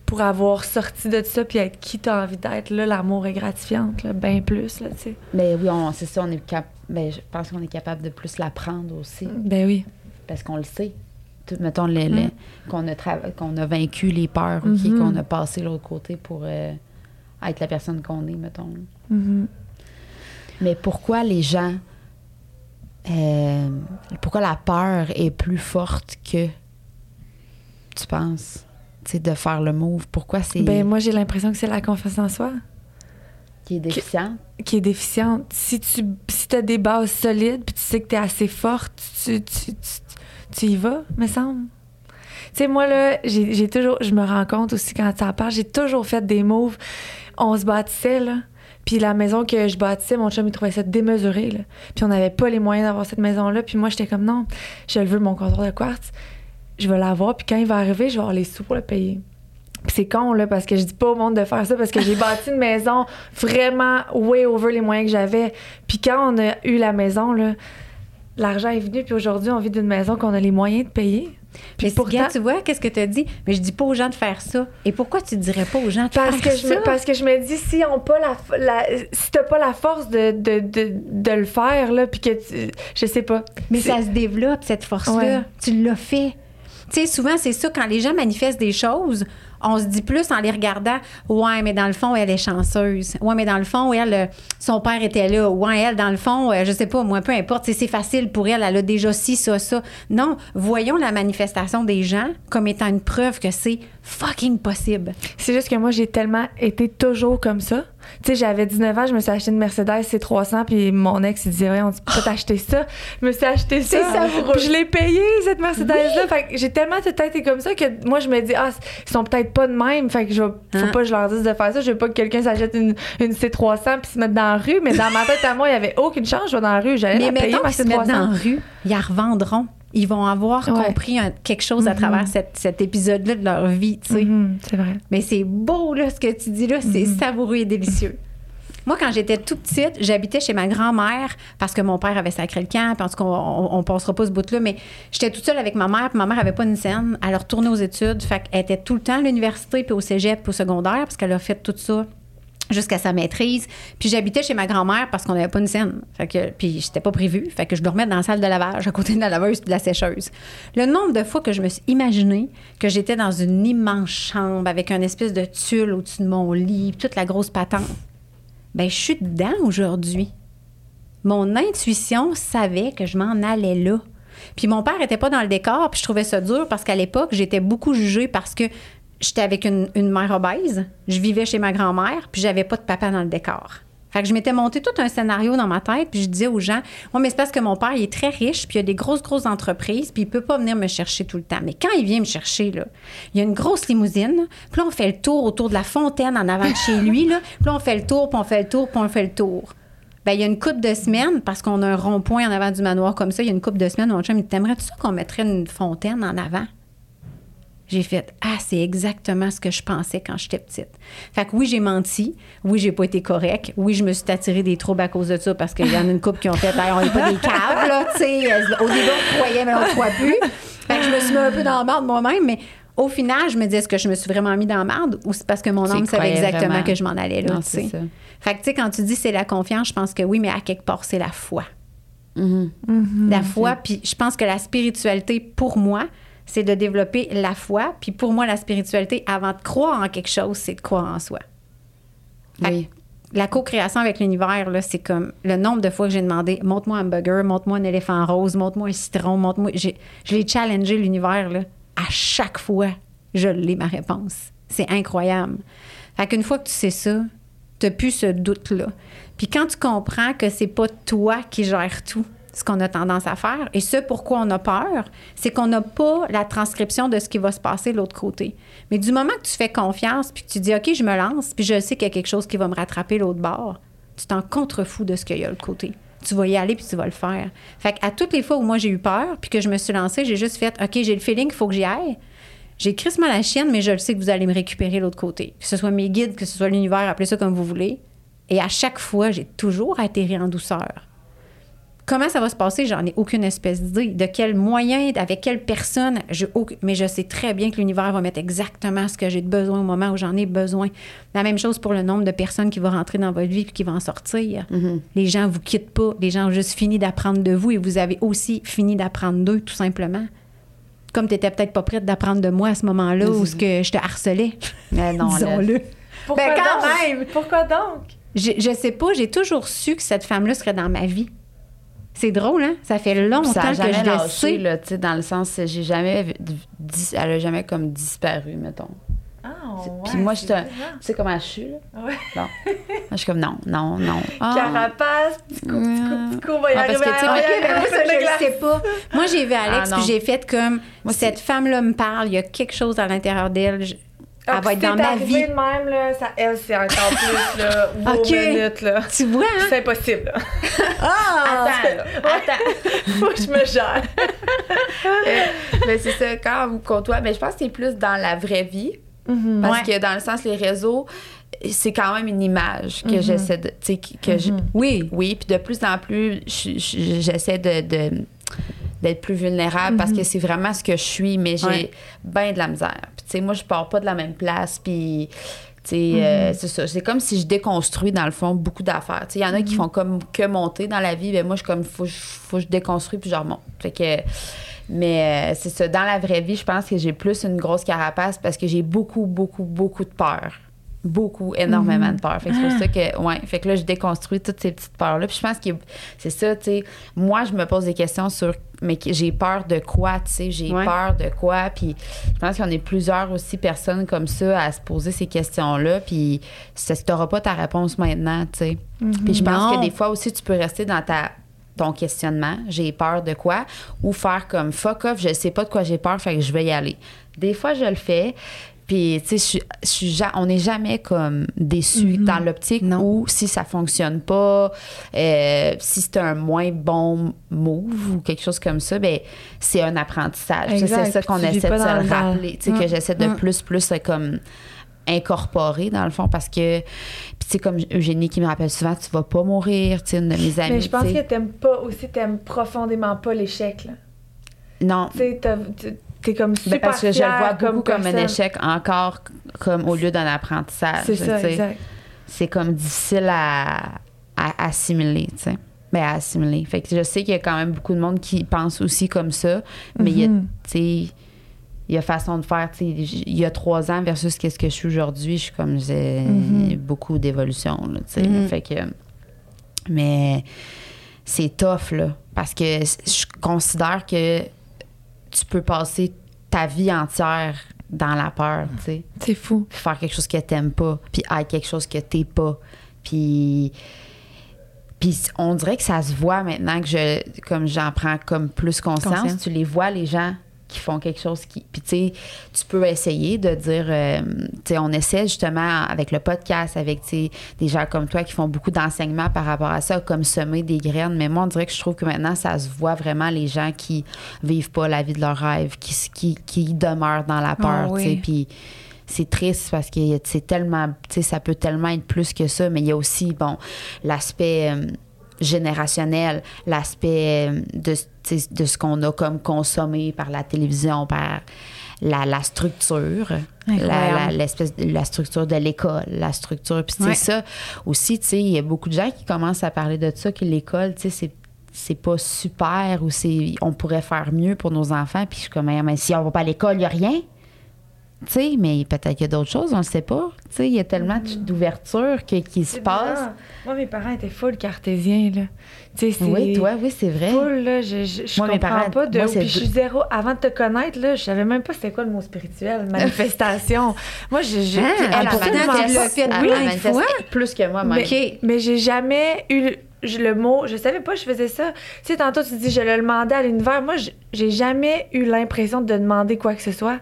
pour avoir sorti de ça puis être qui t'as envie d'être, là, l'amour est gratifiante, là, bien plus, là, tu sais. Mais oui, on, c'est ça, on est cap- ben, je pense qu'on est capable de plus l'apprendre aussi, Ben oui. parce qu'on le sait. Mettons, Mm. qu'on, a qu'on a vaincu les peurs, ok, Mhm. qu'on a passé l'autre côté pour euh, être la personne qu'on est, mettons. Mhm. Mais pourquoi les gens. euh, pourquoi la peur est plus forte que. Tu penses? Tu sais, de faire le move. Pourquoi c'est. Ben moi, j'ai l'impression que c'est la confiance en soi. qui est déficient? qui est déficiente. Si tu si as des bases solides, puis tu sais que tu es assez forte, tu, tu, tu, tu y vas, me semble. Tu sais, moi, là, j'ai toujours, je me rends compte aussi quand tu en parles, j'ai toujours fait des moves. On se bâtissait, là. Puis la maison que je bâtissais, mon chum, il trouvait ça démesuré, là. Puis on n'avait pas les moyens d'avoir cette maison-là. Puis moi, j'étais comme, non, je le veux, mon comptoir de quartz. Je vais l'avoir, puis quand il va arriver, je vais avoir les sous pour le payer. Puis c'est con, là, parce que je dis pas au monde de faire ça, parce que j'ai *laughs* bâti une maison vraiment way over les moyens que j'avais. Puis quand on a eu la maison, là, l'argent est venu, puis aujourd'hui, on vit d'une maison qu'on a les moyens de payer. Puis Mais pourtant, tu vois, qu'est-ce que tu as dit? Mais je dis pas aux gens de faire ça. Et pourquoi tu dirais pas aux gens de parce faire que, je ça? me, parce que je me dis, si on pas la, la si t'as pas la force de, de, de, de le faire, là, puis que tu, je sais pas. Mais ça se développe, cette force-là. Ouais. Tu l'as fait. Tu sais, souvent, c'est ça, quand les gens manifestent des choses, on se dit plus en les regardant, ouais, mais dans le fond, elle est chanceuse. Ouais, mais dans le fond, elle, euh, son père était là. Ouais, elle, dans le fond, euh, je sais pas, moi, peu importe, c'est facile pour elle, elle a déjà ci, ça, ça. Non, voyons la manifestation des gens comme étant une preuve que c'est fucking possible. C'est juste que moi, j'ai tellement été toujours comme ça. Tu sais, j'avais 19 ans, je me suis acheté une Mercedes C300, puis mon ex, il disait, ouais, on peut t'acheter ça. Je me suis acheté ça. C'est savoureux. Puis je l'ai payé, cette Mercedes-là. Fait que j'ai tellement tout été comme ça que moi, je me dis, ah, ils sont peut-être pas de même. Fait que je faut Hein? pas que je leur dise de faire ça. Je veux pas que quelqu'un s'achète une, une C300 puis se mette dans la rue. Mais dans ma tête, à moi, il y avait aucune chance. Je vais dans la rue, j'allais la payer, ma qu'ils se mettent dans la C300. rue, ils la revendront. Ils vont avoir Ouais. compris un- quelque chose à Mhm. travers cette- cet épisode-là de leur vie, tu sais. Mhm, c'est vrai. Mais c'est beau, là, ce que tu dis là. C'est Mhm. savoureux et délicieux. Moi, quand j'étais tout petite, j'habitais chez ma grand-mère parce que mon père avait sacré le camp. Puis en tout cas, on, on passera pas ce bout-là. Mais j'étais toute seule avec ma mère. Puis ma mère avait pas une scène. Elle a retourné aux études. Fait qu'elle était tout le temps à l'université, puis au cégep, puis au secondaire, parce qu'elle a fait tout ça jusqu'à sa maîtrise. Puis j'habitais chez ma grand-mère parce qu'on n'avait pas une scène. Fait que, puis c'était pas prévu. Fait que je dormais dans la salle de lavage à côté de la laveuse et de la sécheuse. Le nombre de fois que je me suis imaginé que j'étais dans une immense chambre avec un espèce de tulle au-dessus de mon lit, toute la grosse patente. Ben, je suis dedans aujourd'hui. Mon intuition savait que je m'en allais là. Puis mon père était pas dans le décor, puis je trouvais ça dur parce qu'à l'époque, j'étais beaucoup jugée parce que j'étais avec une, une mère obèse, je vivais chez ma grand-mère, puis j'avais pas de papa dans le décor. Fait je m'étais monté tout un scénario dans ma tête, puis je disais aux gens, ouais, mais c'est parce que mon père, il est très riche, puis il a des grosses, grosses entreprises, puis il peut pas venir me chercher tout le temps. Mais quand il vient me chercher, là, il y a une grosse limousine, puis là, on fait le tour autour de la fontaine en avant de chez lui, là, puis là, on fait le tour, puis on fait le tour, puis on fait le tour. Ben, il y a une coupe de semaines, parce qu'on a un rond-point en avant du manoir comme ça, il y a une coupe de semaines, mon chum, il dit, T'aimerais-tu ça qu'on mettrait une fontaine en avant? J'ai fait Ah, c'est exactement ce que je pensais quand j'étais petite. Fait que oui, j'ai menti. Oui, j'ai pas été correct. Oui, je me suis attiré des troubles à cause de ça parce qu'il y en a une couple qui ont fait Hey, on n'est pas des caves, là, tu sais. Au début, on croyait, mais on ne croit plus. Fait que je me suis mis un peu dans la merde moi-même, mais au final, je me disais est-ce que je me suis vraiment mis dans la merde ou c'est parce que mon âme savait exactement vraiment. que je m'en allais là, Non, tu c'est sais. ça. Fait que, tu sais, quand tu dis c'est la confiance, je pense que oui, mais à quelque part, c'est la foi. Mhm. La foi, puis je pense que la spiritualité, pour moi, c'est de développer la foi. Puis pour moi, la spiritualité, avant de croire en quelque chose, c'est de croire en soi. Oui. La co-création avec l'univers, là, c'est comme le nombre de fois que j'ai demandé montre-moi un hamburger, montre-moi un éléphant rose, montre-moi un citron, montre-moi. j'ai- Je l'ai challengé l'univers, là. À chaque fois, je l'ai ma réponse. C'est incroyable. Fait qu'une fois que tu sais ça, t'as plus ce doute-là. Puis quand tu comprends que c'est pas toi qui gères tout, ce qu'on a tendance à faire, et ce pourquoi on a peur, c'est qu'on n'a pas la transcription de ce qui va se passer de l'autre côté. Mais du moment que tu fais confiance, puis que tu dis, OK, je me lance, puis je sais qu'il y a quelque chose qui va me rattraper l'autre bord, tu t'en contrefous de ce qu'il y a de l'autre côté. Tu vas y aller, puis tu vas le faire. Fait qu'à toutes les fois où moi j'ai eu peur, puis que je me suis lancée, j'ai juste fait, OK, j'ai le feeling qu'il faut que j'y aille. J'ai crissement la chienne, mais je le sais que vous allez me récupérer l'autre côté. Que ce soit mes guides, que ce soit l'univers, appelez ça comme vous voulez. Et à chaque fois, j'ai toujours atterri en douceur. Comment ça va se passer? J'en ai aucune espèce d'idée. De quel moyen, avec quelle personne, aucun- mais je sais très bien que l'univers va mettre exactement ce que j'ai de besoin au moment où j'en ai besoin. La même chose pour le nombre de personnes qui vont rentrer dans votre vie et qui vont en sortir. Les gens vous quittent pas. Les gens ont juste fini d'apprendre de vous et vous avez aussi fini d'apprendre d'eux, tout simplement. Comme tu n'étais peut-être pas prête d'apprendre de moi à ce moment-là où ce que je te harcelais. Mais non, *laughs* Disons-le. Pourquoi Ben, quand donc? même. Pourquoi donc? Je, je sais pas, j'ai toujours su que cette femme-là serait dans ma vie. C'est drôle, hein? Ça fait longtemps ça que je le lâché, sais. là, tu sais, dans le sens, j'ai jamais, dis- elle a jamais comme disparu, mettons. Ah, Puis moi, je te- tu sais comment je suis, là? Ouais. Bon. *laughs* Moi, je suis comme, non, non, non. Ah. Carapace, petit coup, petit coup, petit coup, on va y Ah, parce arriver. que, tu sais, à- moi, on va y Ok, arriver, moi, ça, je le sais pas. Moi, j'ai vu Alex, Ah, puis j'ai fait comme Moi, cette femme-là me parle, il y a quelque chose à l'intérieur d'elle. Ah, elle va être dans ma vie. de même, là, ça, elle, c'est encore plus, là, *laughs* wow, Ok. minute, là. Tu vois, hein? C'est impossible, là. *laughs* Ah! Attends, *laughs* attends. Faut que je me gère. Euh, mais c'est ça, quand on vous côtoie, mais je pense que c'est plus dans la vraie vie. Parce Ouais. que dans le sens, les réseaux, c'est quand même une image que j'essaie de. Que que je- Oui. Oui, puis de plus en plus, je- je- j'essaie de. de- d'être plus vulnérable parce que c'est vraiment ce que je suis, mais j'ai Ouais. bien de la misère. Puis, tu sais, moi, je pars pas de la même place, puis, sais, euh, c'est ça. C'est comme si je déconstruis, dans le fond, beaucoup d'affaires. Il y en a qui font comme que monter dans la vie, mais moi, je comme, faut, faut que je déconstruis, puis je remonte. Fait que, mais euh, c'est ça. Dans la vraie vie, je pense que j'ai plus une grosse carapace parce que j'ai beaucoup, beaucoup, beaucoup de peur. Beaucoup, énormément de peur. Fait que c'est pour ça que, ouais. Fait que là, je déconstruis toutes ces petites peurs-là. Puis je pense que c'est ça, tu sais. Moi, je me pose des questions sur, mais j'ai peur de quoi, tu sais? J'ai Ouais. peur de quoi? Puis je pense qu'on est plusieurs aussi personnes comme ça à se poser ces questions-là. Puis tu n'auras pas ta réponse maintenant, tu sais. Puis je pense Non. que des fois aussi, tu peux rester dans ta ton questionnement, j'ai peur de quoi, ou faire comme fuck off, je sais pas de quoi j'ai peur, fait que je vais y aller. Des fois, je le fais, puis tu sais, on n'est jamais comme déçu dans l'optique Non. où si ça fonctionne pas, euh, si c'est un moins bon move ou quelque chose comme ça, ben c'est un apprentissage. C'est ça qu'on tu essaie de se le rappeler, tu sais, que j'essaie de plus, plus euh, comme incorporer dans le fond parce que puis c'est comme Eugénie qui me rappelle souvent tu vas pas mourir tu sais une de mes amies Mais je pense tu que t'aimes pas aussi, t'aimes profondément pas l'échec, là. non. Tu sais, t'es- comme Ben, super parce que je le vois beaucoup comme, un échec encore comme au lieu d'un apprentissage C'est ça, exact. c'est comme difficile à, à assimiler tu sais ben, à assimiler fait que je sais qu'il y a quand même beaucoup de monde qui pense aussi comme ça mais il y a Mhm. tu sais il y a façon de faire, tu sais, il y a trois ans versus qu'est-ce que je suis aujourd'hui, je suis comme, j'ai Mhm. beaucoup d'évolution, tu sais. Mhm. Fait que, mais c'est tough, là, parce que je considère que peux passer ta vie entière dans la peur, tu sais C'est fou. puis faire quelque chose que t'aimes pas, puis être quelque chose que t'es pas. Puis, puis on dirait que ça se voit maintenant que je, comme j'en prends comme plus conscience, Conscience. tu les vois les gens qui font quelque chose qui. Puis, tu sais, tu peux essayer de dire. euh, tu sais, on essaie justement avec le podcast, avec, tu sais, des gens comme toi qui font beaucoup d'enseignements par rapport à ça, comme semer des graines. Mais moi, on dirait que je trouve que maintenant, ça se voit vraiment les gens qui vivent pas la vie de leur rêve, qui, qui, qui demeurent dans la peur, Ah oui. tu sais. Puis, c'est triste parce que c'est tellement, tu sais, ça peut tellement être plus que ça, mais il y a aussi, bon, l'aspect euh, générationnel, l'aspect euh, de, de ce qu'on a comme consommé par la télévision, par la, la structure, la, Incroyable. la- l'espèce la structure de l'école, la structure. Puis, Ouais. ça aussi, tu sais, il y a beaucoup de gens qui commencent à parler de ça, que l'école, tu sais, c'est c'est pas super ou c'est on pourrait faire mieux pour nos enfants puis je suis comme mais si on va pas à l'école il y a rien tu sais, mais peut-être qu'il y a d'autres choses, on ne sait pas. Tu sais, il y a tellement Mm. d'ouverture que- qui se passe. Moi, mes parents étaient full cartésiens, là. Tu sais. Oui, toi, oui, c'est vrai. Full, là, je, je, je Moi, mes comprends parents- pas de. moi, puis je suis zéro. Avant de te connaître, là, je savais même pas c'était quoi le mot spirituel, *laughs* manifestation. moi, j'ai. j'ai- Ah, puis Elle, fait oui, plus que moi. Mais, mais j'ai jamais eu je- le mot. Je savais pas que je faisais ça. Tu sais, tantôt, tu dis, je le demandais à l'univers. Moi, j'ai jamais eu l'impression de demander quoi que ce soit.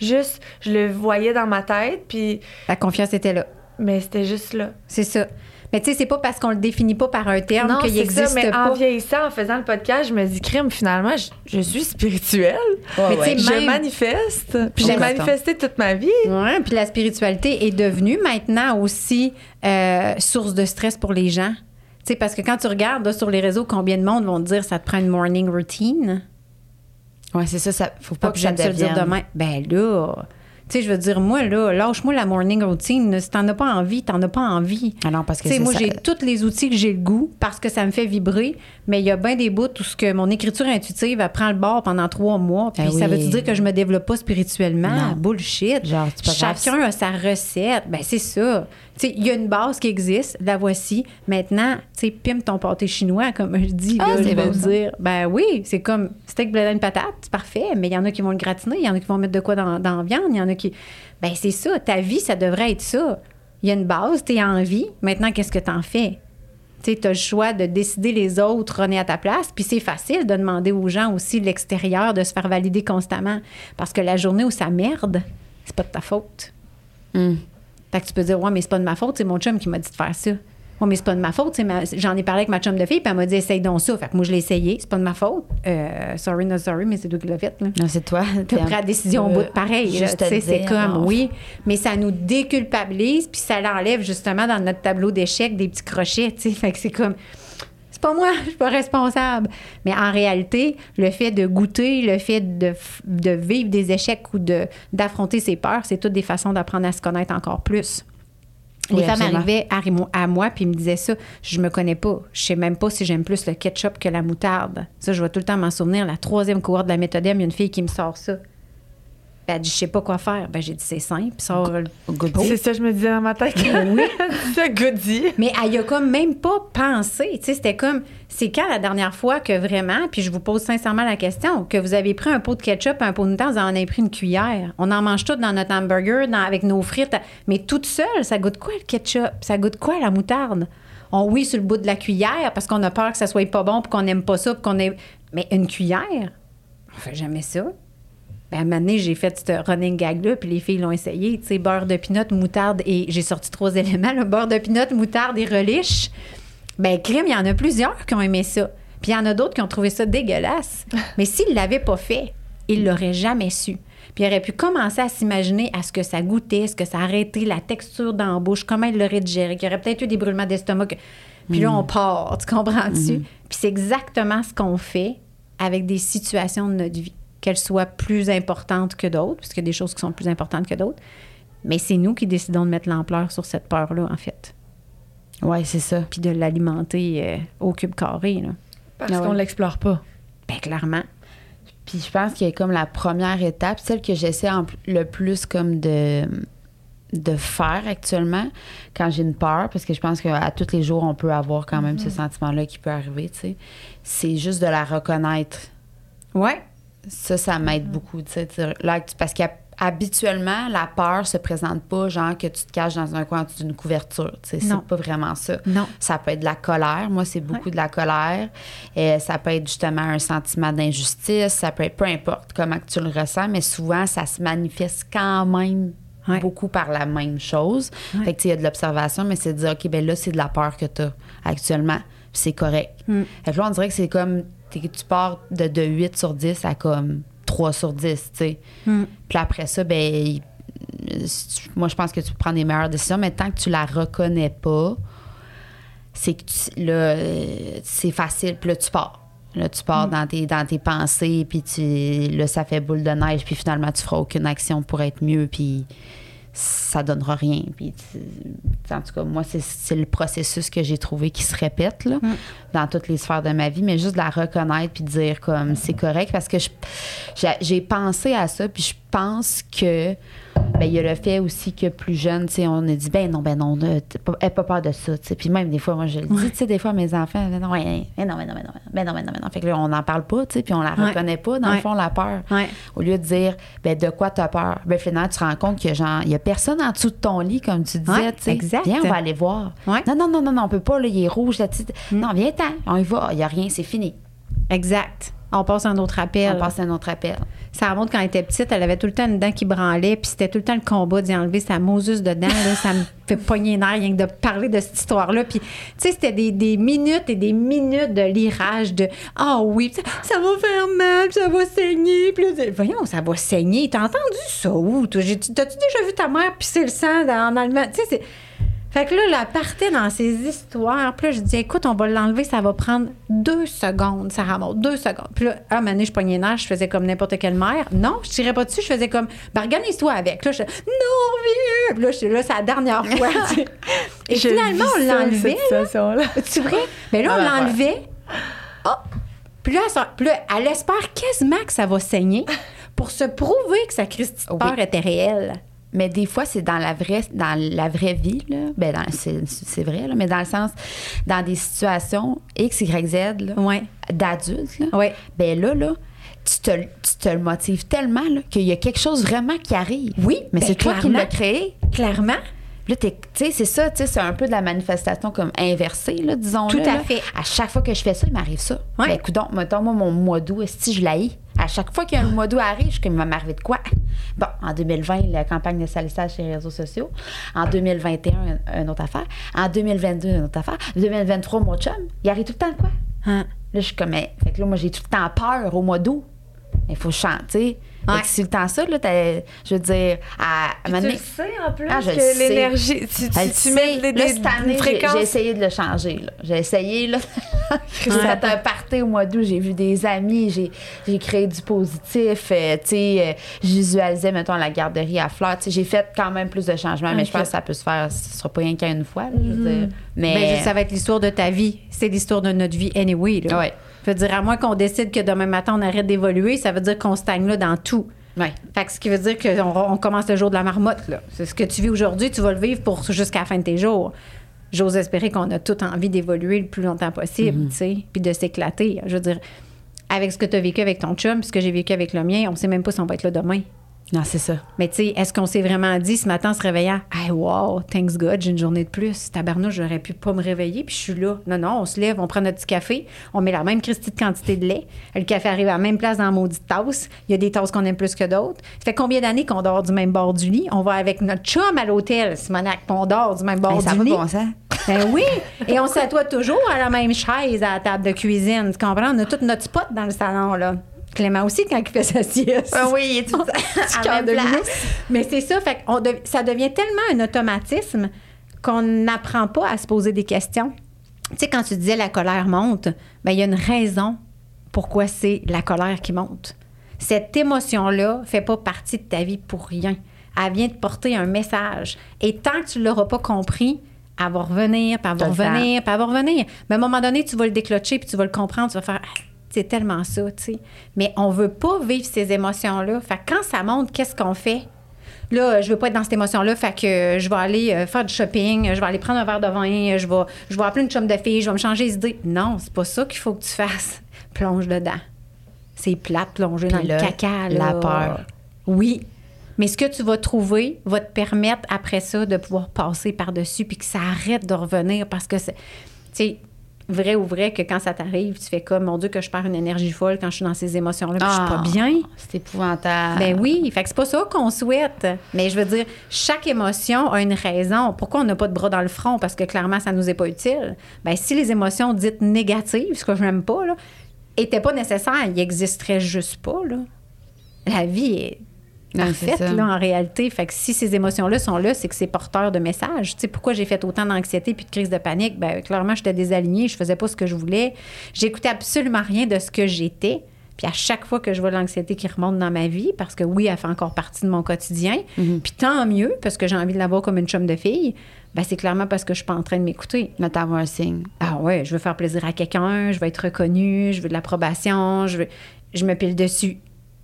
Juste, je le voyais dans ma tête, puis. La confiance était là. Mais c'était juste là. C'est ça. Mais tu sais, c'est pas parce qu'on le définit pas par un terme qu'il c'est ça, existe mais pas. en vieillissant, en faisant le podcast, je me dis, crime, finalement, je, je suis spirituelle. Ouais, Mais tu sais, ouais. Je Même- manifeste. Puis j'ai manifesté toute ma vie. Ouais, puis la spiritualité est devenue maintenant aussi euh, source de stress pour les gens. Tu sais, parce que quand tu regardes là, sur les réseaux, combien de monde vont te dire ça te prend une morning routine? Ouais, c'est ça, ça. Faut pas Pas que j'aime ça le dire devienne. demain. Ben là, tu sais, je veux dire, moi, là, lâche-moi la morning routine. Si t'en as pas envie, t'en as pas envie. Ah non, parce que Tu sais, c'est moi, j'ai tous les outils que j'ai le goût parce que ça me fait vibrer, mais il y a bien des bouts où ce que mon écriture intuitive, elle prend le bord pendant trois mois. Puis Ah ça oui. veut dire que je me développe pas spirituellement? Non. Bullshit. Genre, pas grave. Chacun a sa recette. Ben, c'est ça. Il y a une base qui existe, la voici. Maintenant, tu sais, pime ton pâté chinois, comme je dis. Ah, là, je vais dire. Ben oui, c'est comme steak, blé d'Inde, patate, c'est parfait. Mais il y en a qui vont le gratiner, il y en a qui vont mettre de quoi dans, dans la viande, il y en a qui. Ben c'est ça. Ta vie, ça devrait être ça. Il y a une base, tu es en vie. Maintenant, qu'est-ce que tu en fais? Tu as le choix de décider les autres runner à ta place. Puis c'est facile de demander aux gens aussi de l'extérieur de se faire valider constamment. Parce que la journée où ça merde, c'est pas de ta faute. Hum. Fait que tu peux dire, ouais, mais c'est pas de ma faute, c'est mon chum qui m'a dit de faire ça. Ouais, mais c'est pas de ma faute. ma- J'en ai parlé avec ma chum de fille, puis elle m'a dit, essaye donc ça. Fait que moi, je l'ai essayé, c'est pas de ma faute. Euh, sorry, not sorry, mais c'est toi qui l'as fait. Là. Non, c'est toi. *laughs* T'as pris la décision au bout de pareil. tu c'est comme, non. oui, mais ça nous déculpabilise, puis ça l'enlève justement dans notre tableau d'échecs des petits crochets, tu sais. Fait que c'est comme, c'est pas moi, *laughs* je suis pas responsable. Mais en réalité, le fait de goûter, le fait de, vivre des échecs ou de, d'affronter ses peurs, c'est toutes des façons d'apprendre à se connaître encore plus. Les Oui, femmes arrivaient à moi puis me disaient ça. Je me connais pas. Je sais même pas si j'aime plus le ketchup que la moutarde. Ça, je vais tout le temps m'en souvenir. La troisième cohorte de la méthodème, il y a une fille qui me sort ça. Ben, elle dit, je sais pas quoi faire. Ben, j'ai dit, c'est simple. Sors le- Goody. C'est ça que je me disais dans ma tête. Oui. *laughs* c'est goody. Mais elle y a comme même pas pensé. Tu sais, c'était comme, c'est quand la dernière fois que vraiment, puis je vous pose sincèrement la question, que vous avez pris un pot de ketchup, un pot de moutarde, vous en avez pris une cuillère. On en mange tout dans notre hamburger, dans- avec nos frites. Mais toute seule, ça goûte quoi le ketchup? Ça goûte quoi la moutarde? On oui sur le bout de la cuillère parce qu'on a peur que ça soit pas bon, puis qu'on n'aime pas ça, puis qu'on ait... Mais une cuillère, on fait jamais ça. Ben, à un moment donné, j'ai fait ce running gag-là, puis les filles l'ont essayé. Tu sais, beurre de pinot, moutarde et j'ai sorti trois *laughs* éléments, le beurre de pinot, moutarde et relish. Ben, crème, il y en a plusieurs qui ont aimé ça. Puis il y en a d'autres qui ont trouvé ça dégueulasse. *laughs* Mais s'ils l'avaient pas fait, ils l'auraient jamais su. Puis il aurait pu commencer à s'imaginer à ce que ça goûtait, ce que ça arrêtait, la texture dans la bouche, comment il l'aurait digéré, qu'il y aurait peut-être eu des brûlements d'estomac. que- Puis là, on part, tu comprends-tu? Puis c'est exactement ce qu'on fait avec des situations de notre vie, qu'elles soient plus importantes que d'autres, parce qu'il y a des choses qui sont plus importantes que d'autres. Mais c'est nous qui décidons de mettre l'ampleur sur cette peur-là, en fait. Ouais, c'est ça. Puis de l'alimenter euh, au cube carré, là. Parce Ah ouais. qu'on l'explore pas. Ben, clairement. Puis je pense qu'il y a comme la première étape, celle que j'essaie en- le plus comme de de faire actuellement quand j'ai une peur, parce que je pense qu'à tous les jours, on peut avoir quand même ce sentiment-là qui peut arriver, tu sais. C'est juste de la reconnaître. Ouais. Ça, ça m'aide beaucoup, tu sais. Là, parce qu'à habituellement, la peur se présente pas genre que tu te caches dans un coin d'une couverture. tu sais. C'est pas vraiment ça. Non. Ça peut être de la colère. Moi, c'est beaucoup de la colère. Et ça peut être justement un sentiment d'injustice. Ça peut être peu importe comment tu le ressens, mais souvent, ça se manifeste quand même Ouais. beaucoup par la même chose. Ouais. Fait que, il y a de l'observation, mais c'est de dire, OK, ben là, c'est de la peur que tu as actuellement. C'est correct. Mm. Fait que là, on dirait que c'est comme, tu pars de, de 8 sur 10 à comme 3 sur 10, tu sais. Mm. Puis après ça, ben, moi, je pense que tu peux prendre des meilleures décisions, mais tant que tu la reconnais pas, c'est que tu- là, euh, c'est facile. Puis là, tu pars. Là, tu pars dans, tes, dans tes pensées, puis tu, là, ça fait boule de neige, puis finalement, tu feras aucune action pour être mieux, puis ça donnera rien. Puis en tout cas, moi, c'est, le processus que j'ai trouvé qui se répète là, dans toutes les sphères de ma vie, mais juste de la reconnaître puis de dire comme c'est correct parce que j'ai pensé à ça, puis je pense que ben, il y a le fait aussi que plus jeune, on a dit ben non, ben non, t'as pas, peur de ça. Puis même des fois, moi, je le dis, tu sais, des fois, mes enfants, ben non, ben non, ben non, ben non, ben non, ben non, ben non. Fait que là, on n'en parle pas, tu sais, puis on la Ouais. reconnaît pas, dans Ouais. le fond, la peur. Ouais. Au lieu de dire, ben de quoi tu as peur? Ben finalement, tu te rends compte que genre, il y a personne en dessous de ton lit, comme tu disais, tu sais. exact. Viens, on va aller voir. Non, non, non, non, non, on peut pas, là, il est rouge, là, tu sais. Non, viens-t'en, on y va, il y a rien, c'est fini. Exact. On passe à un autre appel. On passe à un autre appel. Sarah Maud, quand elle était petite, elle avait tout le temps une dent qui branlait, puis c'était tout le temps le combat d'y enlever sa Moses dedans. Là, ça me *laughs* fait pogner les nerfs rien que de parler de cette histoire-là. Puis, tu sais, c'était des, des minutes et des minutes de lirage de Ah oui, ça, ça va faire mal, ça va saigner. Puis là, voyons, ça va saigner. T'as entendu ça où? T'as-tu déjà vu ta mère pisser le sang dans- en allemand? Tu sais, c'est. Fait que là, elle partait dans ses histoires. Puis là, je dis, écoute, on va l'enlever, ça va prendre deux secondes, ça remonte, deux secondes. Puis là, à un moment donné, je pognais nerfs, je faisais comme n'importe quelle mère. Non, je tirais pas dessus, je faisais comme, ben, organise-toi avec. Là, je non, viens! Puis là, là, c'est la dernière *laughs* fois. Et Je finalement, on l'enlevait. Tu vrai? Mais là, on Ah, ben, l'enlevait. Oh! Puis là, ça- puis là, elle espère quasiment que ça va saigner pour se prouver que sa Christie de Oui. peur était réelle. Mais des fois, c'est dans la vraie, dans la vraie vie, là. Ben, c'est, c'est vrai, là, mais dans le sens, dans des situations X, Y, Z, là, Ouais. d'adultes, là, Ouais. ben là, là, tu te, tu te le motives tellement là, qu'il y a quelque chose vraiment qui arrive. Oui, mais ben, c'est toi qui l'as créé. Clairement. Là, tu sais, c'est ça, tu sais, c'est un peu de la manifestation comme inversée, là, disons Tout à fait. À chaque fois que je fais ça, il m'arrive ça. Ouais. Ben, écoute, mettons, moi, mon mois d'août, si je l'haïs, à chaque fois qu'il y a un mois d'août arrive, je suis comme, il va m'arriver de quoi? Bon, en 2020, la campagne de salissage sur les réseaux sociaux. En 2021, un- une autre affaire. En 2022, une autre affaire. 2023, mon chum, il arrive tout le temps de quoi? Hein? Là, je suis comme, mais, fait que là, moi, j'ai tout le temps peur au mois d'août. Il faut chanter. Ouais. si le temps ça, là, t'as- je veux dire, à, à Tu le sais en plus Ah, que sais. l'énergie, tu, tu, mets des, Là, des, cette année, j'ai- essayé de le changer. là. J'ai essayé. Là. *laughs* j'ai fait un party au mois d'août. J'ai vu des amis. J'ai, j'ai créé du positif. euh, tu sais, euh, je visualisais, mettons, la garderie à fleurs. Tu sais, j'ai fait quand même plus de changements, mais je pense que ça peut se faire. Ce sera pas rien qu'à une fois. là, je veux dire. Mais, Ben, ça va être l'histoire de ta vie. C'est l'histoire de notre vie anyway. Là. Ouais. Fait dire, à moins qu'on décide que demain matin, on arrête d'évoluer, ça veut dire qu'on stagne là dans tout. Ouais. Fait que ce qui veut dire qu'on on commence le jour de la marmotte. là. C'est ce que tu vis aujourd'hui, tu vas le vivre pour jusqu'à la fin de tes jours. J'ose espérer qu'on a toute envie d'évoluer le plus longtemps possible, Mhm. tu sais, puis de s'éclater. Je veux dire, avec ce que tu as vécu avec ton chum, puis ce que j'ai vécu avec le mien, on sait même pas si on va être là demain. Non, c'est ça. Mais tu sais, est-ce qu'on s'est vraiment dit ce matin en se réveillant, hey, wow, thanks God, j'ai une journée de plus. Tabarnouche, j'aurais pu pas me réveiller, puis je suis là. Non, non, on se lève, on prend notre petit café, on met la même Christie de quantité de lait. Le café arrive à la même place dans la maudite tasse. Il y a des tasses qu'on aime plus que d'autres. Ça fait combien d'années qu'on dort du même bord du lit? On va avec notre chum à l'hôtel, Simonac, puis on dort du même bord ça du va lit. bon sens. *laughs* Ben oui, et on s'assoit toujours à la même chaise à la table de cuisine. Tu comprends? On a tout notre spot dans le salon, là. Clément aussi, quand il fait sa sieste. Ah oui, il est tout à même place. Mais c'est ça, fait dev- ça devient tellement un automatisme qu'on n'apprend pas à se poser des questions. Tu sais, quand tu disais la colère monte, ben il y a une raison pourquoi c'est la colère qui monte. Cette émotion-là fait pas partie de ta vie pour rien. Elle vient te porter un message. Et tant que tu l'auras pas compris, elle va revenir, puis elle va revenir, puis elle va revenir. Mais à un moment donné, tu vas le déclencher, puis tu vas le comprendre, tu vas faire c'est tellement ça, tu sais. Mais on veut pas vivre ces émotions-là. Fait que quand ça monte, qu'est-ce qu'on fait? Là, je veux pas être dans cette émotion-là, fait que je vais aller euh, faire du shopping, je vais aller prendre un verre de vin, je vais, je vais appeler une chum de fille, je vais me changer les idées. Non, c'est pas ça qu'il faut que tu fasses. *laughs* Plonge dedans. C'est plate, plonger dans Puis le caca, là. la peur. Oui. Mais ce que tu vas trouver va te permettre après ça de pouvoir passer par-dessus puis que ça arrête de revenir parce que c'est. Tu sais, vrai ou vrai que quand ça t'arrive, tu fais comme, mon Dieu, que je perds une énergie folle quand je suis dans ces émotions-là, puis je suis pas Ah, bien. C'est épouvantable. Ben oui, fait que c'est pas ça qu'on souhaite. Mais je veux dire, chaque émotion a une raison. Pourquoi on n'a pas de bras dans le front? Parce que clairement, ça nous est pas utile. Ben si les émotions dites négatives, ce que je n'aime pas, là, étaient pas nécessaires, ils existeraient juste pas, là. La vie est C'est parfaite, ça. là, en réalité. Fait que si ces émotions-là sont là, c'est que c'est porteur de messages. Tu sais, pourquoi j'ai fait autant d'anxiété puis de crise de panique? Ben, clairement, j'étais désalignée, je faisais pas ce que je voulais. J'écoutais absolument rien de ce que j'étais. Puis à chaque fois que je vois l'anxiété qui remonte dans ma vie, parce que oui, elle fait encore partie de mon quotidien, Mhm. puis tant mieux, parce que j'ai envie de l'avoir comme une chum de fille, ben c'est clairement parce que je suis pas en train de m'écouter. Mais t'avoir un signe. Ah ouais, je veux faire plaisir à quelqu'un, je veux être reconnue, je veux de l'approbation, je veux, je me pile dessus.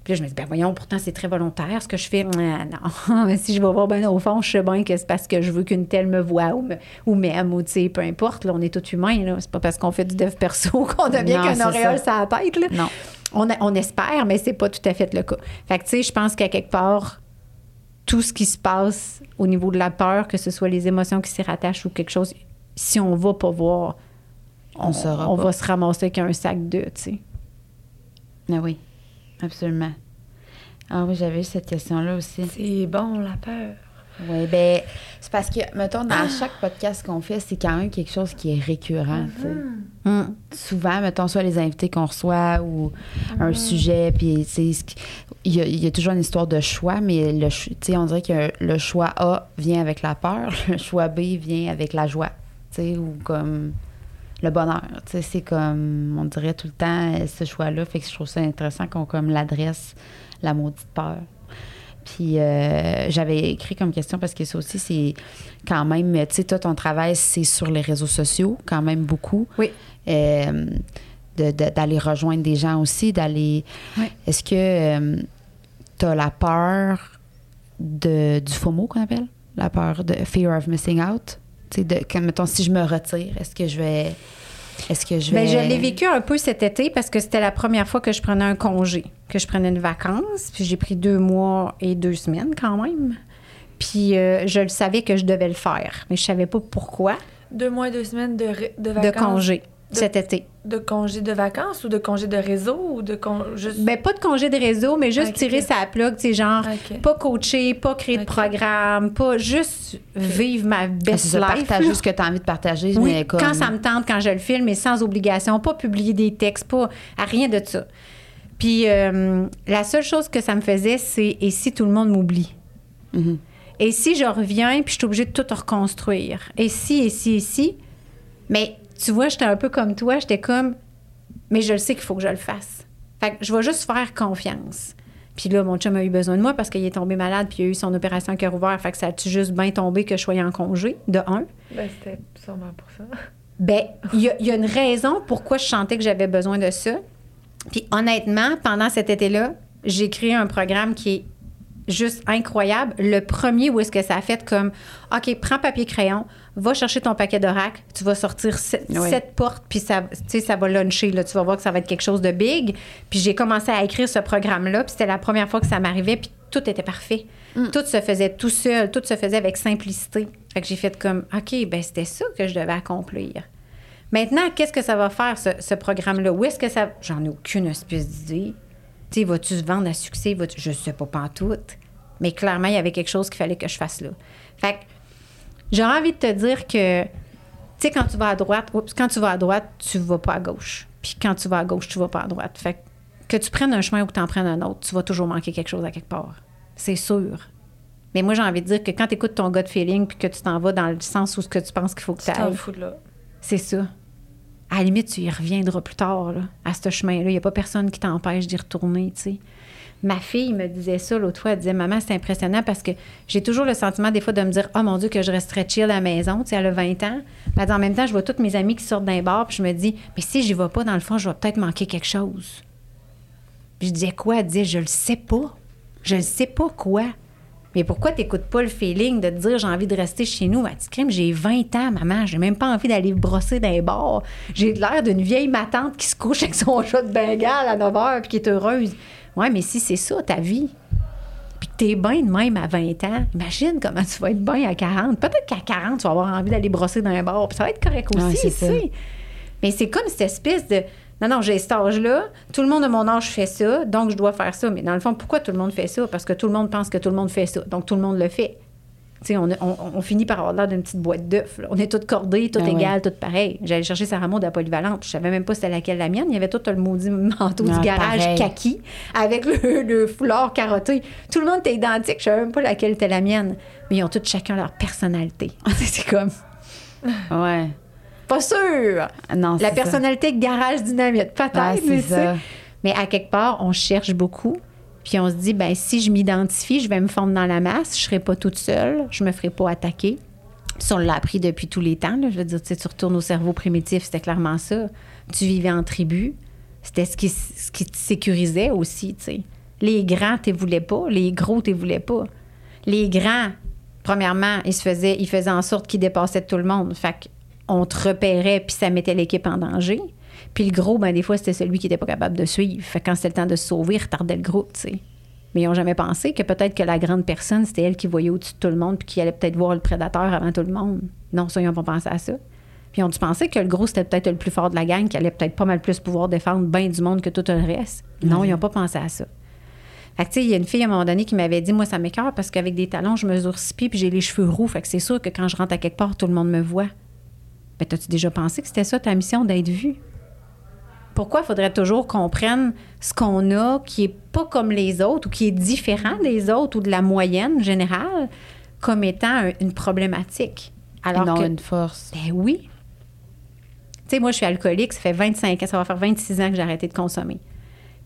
Puis là, je me dis, ben voyons, pourtant c'est très volontaire ce que je fais. Ah, *laughs* non, mais si je vais voir ben au fond, je sais bien que c'est parce que je veux qu'une telle me voit ou me- ou m'aime ou tu sais, peu importe. Là, on est tous humains. Là. C'est pas parce qu'on fait du dev perso *laughs* qu'on devient qu'un auréole ça. sur la tête. Là. Non. On, a- on espère, mais c'est pas tout à fait le cas. Fait que tu sais, je pense qu'à quelque part, tout ce qui se passe au niveau de la peur, que ce soit les émotions qui s'y rattachent ou quelque chose, si on va pas voir, On saura on pas. va se ramasser avec un sac de, tu sais. Ah oui, absolument. Ah oui, j'avais eu cette question-là aussi. C'est bon, la peur. Oui, ben c'est parce que, mettons, dans chaque podcast qu'on fait, c'est quand même quelque chose qui est récurrent, sais. Hum. Souvent, mettons, soit les invités qu'on reçoit ou un sujet, puis, il y, a, il y a toujours une histoire de choix, mais le, ch- tu sais, on dirait que le choix A vient avec la peur, *laughs* le choix B vient avec la joie, tu sais, ou comme le bonheur, tu sais, c'est comme, on dirait tout le temps euh, ce choix-là, fait que je trouve ça intéressant qu'on comme l'adresse, la maudite peur. Puis euh, j'avais écrit comme question parce que ça aussi, c'est quand même, tu sais, toi, ton travail, c'est sur les réseaux sociaux, quand même beaucoup. Oui. Euh, de- de- d'aller rejoindre des gens aussi, d'aller. Oui. Est-ce que tu as la peur de, du FOMO qu'on appelle? La peur de fear of missing out? Tu sais, de, comme, mettons, si je me retire, est-ce que je vais. Est-ce que je vais. Ben, je l'ai vécu un peu cet été parce que c'était la première fois que je prenais un congé, que je prenais une vacance. Puis j'ai pris deux mois et deux semaines quand même. Puis euh, je le savais que je devais le faire, mais je savais pas pourquoi Deux mois et deux semaines de, de de vacances? congé De- cet été. De congé de vacances ou de congé de réseau ou de con... juste... Ben, pas de congé de réseau, mais juste Ok. tirer sa plug, tu sais, genre, pas coacher, pas créer de programme, pas juste vivre ma Ah, c'est best ça, life. partager là. ce que tu as envie de partager, Oui, mais comme. quand ça me tente, quand je le filme, mais sans obligation, pas publier des textes, pas à rien de ça. Puis euh, la seule chose que ça me faisait, c'est et si tout le monde m'oublie? Mhm. Et si je reviens, puis je suis obligée de tout reconstruire? Et si, et si, et si? Mais tu vois, j'étais un peu comme toi, j'étais comme, mais je le sais qu'il faut que je le fasse. Fait que je vais juste faire confiance. Puis là, mon chum a eu besoin de moi parce qu'il est tombé malade, puis il a eu son opération à cœur ouvert. Fait que ça a-tu juste bien tombé que je sois en congé, de un? Ben, c'était sûrement pour ça. Ben, il y, y a une raison pourquoi je sentais que j'avais besoin de ça. Puis honnêtement, pendant cet été-là, j'ai créé un programme qui est juste incroyable. Le premier où est-ce que ça a fait comme OK, prends papier crayon, va chercher ton paquet d'oracle, tu vas sortir sept, Oui. sept portes puis ça ça va luncher là, tu vas voir que ça va être quelque chose de big. Puis j'ai commencé à écrire ce programme là, puis c'était la première fois que ça m'arrivait puis tout était parfait. Tout se faisait tout seul, tout se faisait avec simplicité. Fait que j'ai fait comme OK, ben c'était ça que je devais accomplir. Maintenant, qu'est-ce que ça va faire, ce, ce programme-là? Où est-ce que ça. J'en ai aucune espèce d'idée. Tu sais, vas-tu se vendre à succès? Vas-tu- Je sais pas, pas en tout. Mais clairement, il y avait quelque chose qu'il fallait que je fasse là. Fait que j'aurais envie de te dire que, tu sais, quand tu vas à droite, quand tu vas à droite, tu vas pas à gauche. Puis quand tu vas à gauche, tu vas pas à droite. Fait que, que tu prennes un chemin ou que tu en prennes un autre, tu vas toujours manquer quelque chose à quelque part. C'est sûr. Mais moi, j'ai envie de dire que quand tu écoutes ton gut feeling puis que tu t'en vas dans le sens où ce que tu penses qu'il faut que tu ailles, c'est ça. À la limite, tu y reviendras plus tard, à ce chemin-là. Il n'y a pas personne qui t'empêche d'y retourner, tu sais. Ma fille me disait ça l'autre fois. Elle disait Maman, c'est impressionnant parce que j'ai toujours le sentiment, des fois, de me dire Oh mon Dieu, que je resterais chill à la maison. Tu sais, elle a 20 ans. Dit, en même temps, je vois toutes mes amies qui sortent d'un bar, puis je me dis Mais si j'y vais pas, dans le fond, je vais peut-être manquer quelque chose. Puis je disais Quoi Elle disait Je le sais pas. Je le sais pas quoi. Mais pourquoi t'écoutes pas le feeling de te dire j'ai envie de rester chez nous? Dit, crime, j'ai 20 ans, maman, j'ai même pas envie d'aller brosser dans les bars. J'ai l'air d'une vieille matante qui se couche avec son chat de Bengale à 9 h puis qui est heureuse. Ouais, mais si c'est ça, ta vie. puis que t'es bien de même à 20 ans, imagine comment tu vas être bien à 40. Peut-être qu'à 40, tu vas avoir envie d'aller brosser dans un bar, puis ça va être correct aussi, tu sais. Mais c'est comme cette espèce de. Non, non, j'ai cet âge-là. Tout le monde de mon âge fait ça, donc je dois faire ça. Mais dans le fond, pourquoi tout le monde fait ça? Parce que tout le monde pense que tout le monde fait ça. Donc tout le monde le fait. Tu sais, on, on, on finit par avoir l'air d'une petite boîte d'œufs. On est toutes cordées, toutes Ah ouais. égales, toutes pareilles. J'allais chercher Sarah Maud à Polyvalente. Je savais même pas c'était laquelle la mienne. Il y avait tout le maudit manteau Ah, du garage pareil. kaki avec le, le foulard carotté. Tout le monde était identique. Je savais même pas laquelle était la mienne. Mais ils ont tous chacun leur personnalité. *laughs* C'est comme... Ouais. Pas sûr! Non, La c'est ça. personnalité garage dynamite, peut-être, Ouais, c'est mais. Mais à quelque part, on cherche beaucoup. Puis on se dit, ben si je m'identifie, je vais me fondre dans la masse, je serai pas toute seule, je me ferai pas attaquer. Ça, on l'a appris depuis tous les temps. là. Je veux dire, tu sais, tu retournes au cerveau primitif, c'était clairement ça. Tu vivais en tribu. C'était ce qui, ce qui te sécurisait aussi, tu sais. Les grands, tu voulais pas. Les gros, tu voulais pas. Les grands, premièrement, ils, se faisaient, ils faisaient en sorte qu'ils dépassaient tout le monde. Fait qu'on te repérait, puis ça mettait l'équipe en danger. Puis le gros, ben, des fois, c'était celui qui n'était pas capable de suivre. Fait que quand c'était le temps de se sauver, il retardait le groupe, tu sais. Mais ils n'ont jamais pensé que peut-être que la grande personne, c'était elle qui voyait au-dessus de tout le monde, puis qui allait peut-être voir le prédateur avant tout le monde. Non, ça, ils n'ont pas pensé à ça. Puis ils ont dû penser que le gros, c'était peut-être le plus fort de la gang, qui allait peut-être pas mal plus pouvoir défendre bien du monde que tout le reste? Non, ils n'ont pas pensé à ça. Fait que, tu sais, il y a une fille à un moment donné qui m'avait dit Moi, ça m'écœure parce qu'avec des talons, je mesure six pieds puis j'ai les cheveux roux. Fait que c'est sûr que quand je rentre à quelque part, tout le monde me voit. Ben, t'as-tu déjà pensé que c'était ça ta mission d'être vue? Pourquoi il faudrait toujours qu'on prenne ce qu'on a qui est pas comme les autres ou qui est différent des autres ou de la moyenne générale comme étant un- une problématique? Alors non, que, une force. ben oui. Tu sais, moi, je suis alcoolique, ça fait 25 ans, ça va faire 26 ans que j'ai arrêté de consommer.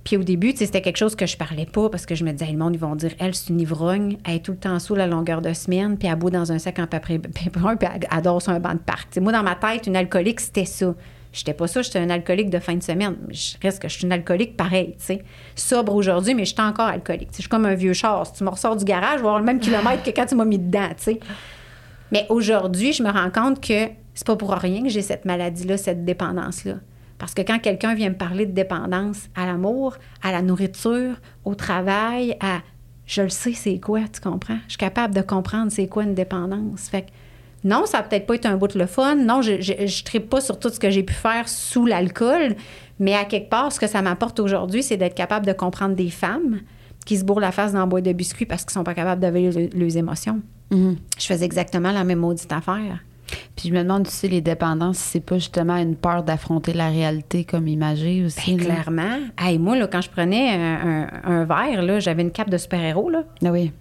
Puis au début, c'était quelque chose que je parlais pas parce que je me disais, le monde, ils vont dire, elle, c'est une ivrogne, elle est tout le temps sous la longueur de semaine, puis elle boit dans un sac en *laughs* papier brun, puis elle adore sur un banc de parc. Moi, dans ma tête, une alcoolique, c'était ça. J'étais pas ça, j'étais un alcoolique de fin de semaine. Je reste que je suis une alcoolique pareil, tu sais. Sobre aujourd'hui, mais j'étais encore alcoolique. Je suis comme un vieux char. Si tu me ressors du garage, je vais avoir le même kilomètre que quand tu m'as mis dedans, tu sais. Mais aujourd'hui, je me rends compte que c'est pas pour rien que j'ai cette maladie-là, cette dépendance-là. Parce que quand quelqu'un vient me parler de dépendance à l'amour, à la nourriture, au travail, à je le sais c'est quoi, tu comprends? Je suis capable de comprendre c'est quoi une dépendance. Fait que non, ça a peut-être pas été un bout de le fun. Non, je je trippe pas sur tout ce que j'ai pu faire sous l'alcool. Mais à quelque part, ce que ça m'apporte aujourd'hui, c'est d'être capable de comprendre des femmes qui se bourrent la face dans la boîte de biscuits parce qu'ils sont pas capables d'avaler le- leurs émotions. Mhm. Je faisais exactement la même maudite affaire. Puis je me demande, tu sais, les dépendances, si c'est pas justement une peur d'affronter la réalité comme imagée aussi. Ben, clairement. Hey, moi, là, quand je prenais un, un- un verre, j'avais une cape de super-héros. Là. Ah oui.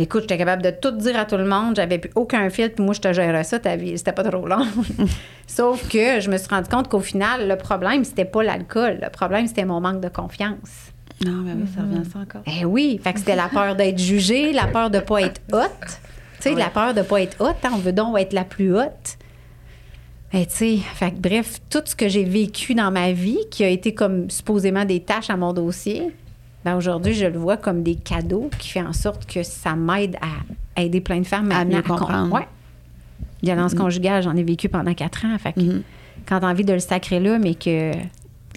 Écoute, j'étais capable de tout dire à tout le monde. J'avais plus aucun filtre. Puis moi, je te gérais ça. Ta vie, c'était pas trop long. *laughs* Sauf que je me suis rendu compte qu'au final, le problème, c'était pas l'alcool. Le problème, c'était mon manque de confiance. Non, mais oui, ça revient à ça encore. Eh oui, fait que c'était la peur d'être jugée, la peur de pas être haute. Tu sais, la peur de pas être haute, hein, on veut donc être la plus haute. Tu sais, fait que bref, tout ce que j'ai vécu dans ma vie, qui a été comme supposément des tâches à mon dossier, ben aujourd'hui, je le vois comme des cadeaux qui fait en sorte que ça m'aide à aider plein de femmes À maintenant mieux comprendre. Ouais. Violence conjugale, j'en ai vécu pendant quatre ans. Fait que Mhm. quand t'as envie de le sacrer là, mais que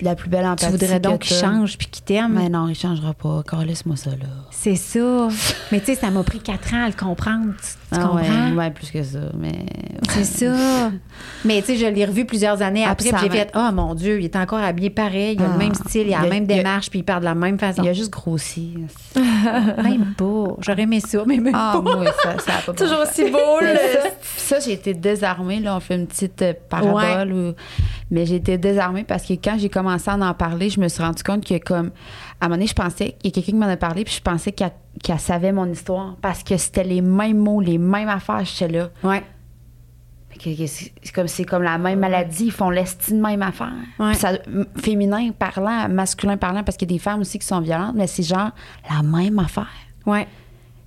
La plus belle tu empathie voudrais donc qu'il change puis qu'il t'aime, Mais non, il changera pas. Laisse-moi ça, là. c'est ça. Mais tu sais, ça m'a pris quatre ans à le comprendre. Tu, tu Ah comprends? ouais, ouais, plus que ça. Mais. C'est ça. *laughs* Mais tu sais, je l'ai revu plusieurs années Ah, après, puis j'ai fait Oh mon Dieu, il est encore habillé pareil, il a Ah. le même style, il a la Il même démarche, puis il parle de la même façon. Il a juste grossi. *laughs* Même pas. J'aurais aimé ça, mais même Ah, pas. moi, ça, ça a pas *laughs* Toujours bon aussi beau, ça, ça, j'ai été désarmée. Là, on fait une petite euh, parabole. où- Mais j'ai été désarmée parce que quand j'ai commencé à en parler, je me suis rendu compte que, comme, à un moment donné, je pensais, il y a quelqu'un qui m'en a parlé, puis je pensais qu'elle savait mon histoire parce que c'était les mêmes mots, les mêmes affaires. J'étais là. Ouais. C'est comme, c'est comme la même maladie, ils font l'estime même affaire. Ouais. Ça- féminin parlant, masculin parlant, parce qu'il y a des femmes aussi qui sont violentes, mais c'est genre la même affaire. Ouais.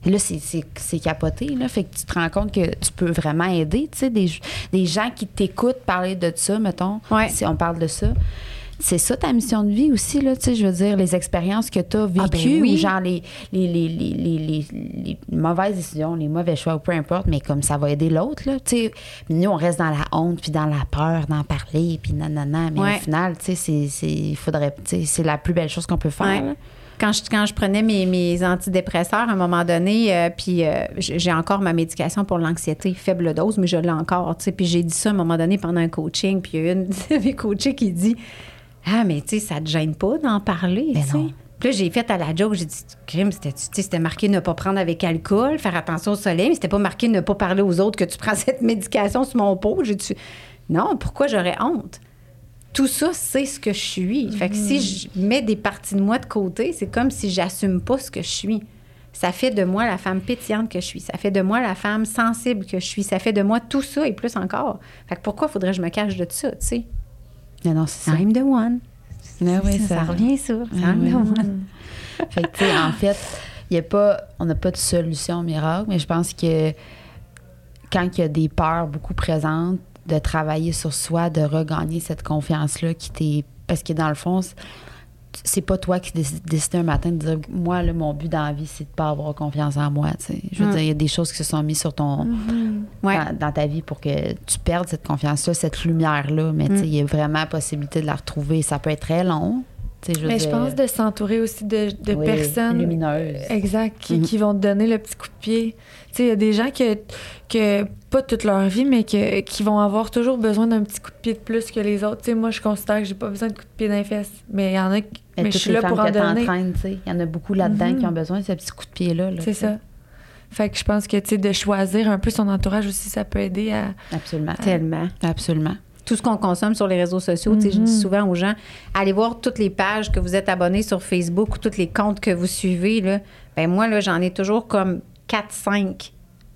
Et là, c'est capoté. Là. Fait que tu te rends compte que tu peux vraiment aider. Tu sais, des, des gens qui t'écoutent parler de ça, mettons, Ouais. si on parle de ça. C'est ça ta mission de vie aussi, là, tu sais, je veux dire, les expériences que tu as vécues, Ah, ben oui. ou genre les, les, les, les, les, mauvaises décisions, les mauvais choix, ou peu importe, mais comme ça va aider l'autre, là, tu sais. Nous, on reste dans la honte, puis dans la peur d'en parler, puis nanana, mais Ouais. au final, tu sais, c'est- faudrait, tu sais, c'est la plus belle chose qu'on peut faire. Ouais. quand je, quand je prenais mes, mes antidépresseurs à un moment donné, euh, puis euh, j'ai encore ma médication pour l'anxiété, faible dose, mais je l'ai encore, tu sais. Puis j'ai dit ça à un moment donné pendant un coaching, puis il y a une *laughs* de mes coachées qui dit Ah, mais tu sais, ça te gêne pas d'en parler, tu sais. Puis là, j'ai fait à la joke, j'ai dit, crime, c'était, marqué ne pas prendre avec alcool, faire attention au soleil, mais c'était pas marqué ne pas parler aux autres que tu *laughs* prends cette médication sur mon pot. J'ai dit, non, pourquoi j'aurais honte? Tout ça, c'est ce que je suis. Fait que si je mets des parties de moi de côté, c'est comme si j'assume pas ce que je suis. Ça fait de moi la femme pétillante que je suis. Ça fait de moi la femme sensible que je suis. Ça fait de moi tout ça et plus encore. Fait que pourquoi faudrait que je me cache de ça, tu sais? Non, non, c'est ça. I'm the one. Oui, ça, revient, ça. Ah I'm the oui. one. Fait que, tu sais, en fait, y a pas, on n'a pas de solution miracle, mais je pense que quand il y a des peurs beaucoup présentes, de travailler sur soi, de regagner cette confiance-là qui t'est. Parce que dans le fond, c'est- pas toi qui déc- décides un matin de dire Moi, là, mon but dans la vie, c'est de pas avoir confiance en moi. Je veux Mm. dire, il y a des choses qui se sont mises sur ton. Ouais. Dans, dans ta vie pour que tu perdes cette confiance-là, cette lumière-là. Mais tu sais, il y a vraiment possibilité de la retrouver. Ça peut être très long. Mais je dire, pense de s'entourer aussi de, de oui, personnes lumineuses. Exact, qui, Mhm. qui vont te donner le petit coup de pied. Tu sais, il y a des gens que, que, pas toute leur vie, mais que, qui vont avoir toujours besoin d'un petit coup de pied de plus que les autres. Tu sais, moi, je considère que j'ai pas besoin de coup de pied dans les fesses. Mais il y en a, qui- mais, Mais je suis là pour en donner. il y en a beaucoup là-dedans qui ont besoin de ce petit coup de pied-là. là, C'est ça. Fait que je pense que, de choisir un peu son entourage aussi, ça peut aider à... Absolument. Tellement. Absolument. Tout ce qu'on consomme sur les réseaux sociaux. Je Mhm. dis souvent aux gens, allez voir toutes les pages que vous êtes abonnés sur Facebook ou tous les comptes que vous suivez. Là. Ben moi, là, j'en ai toujours comme 4-5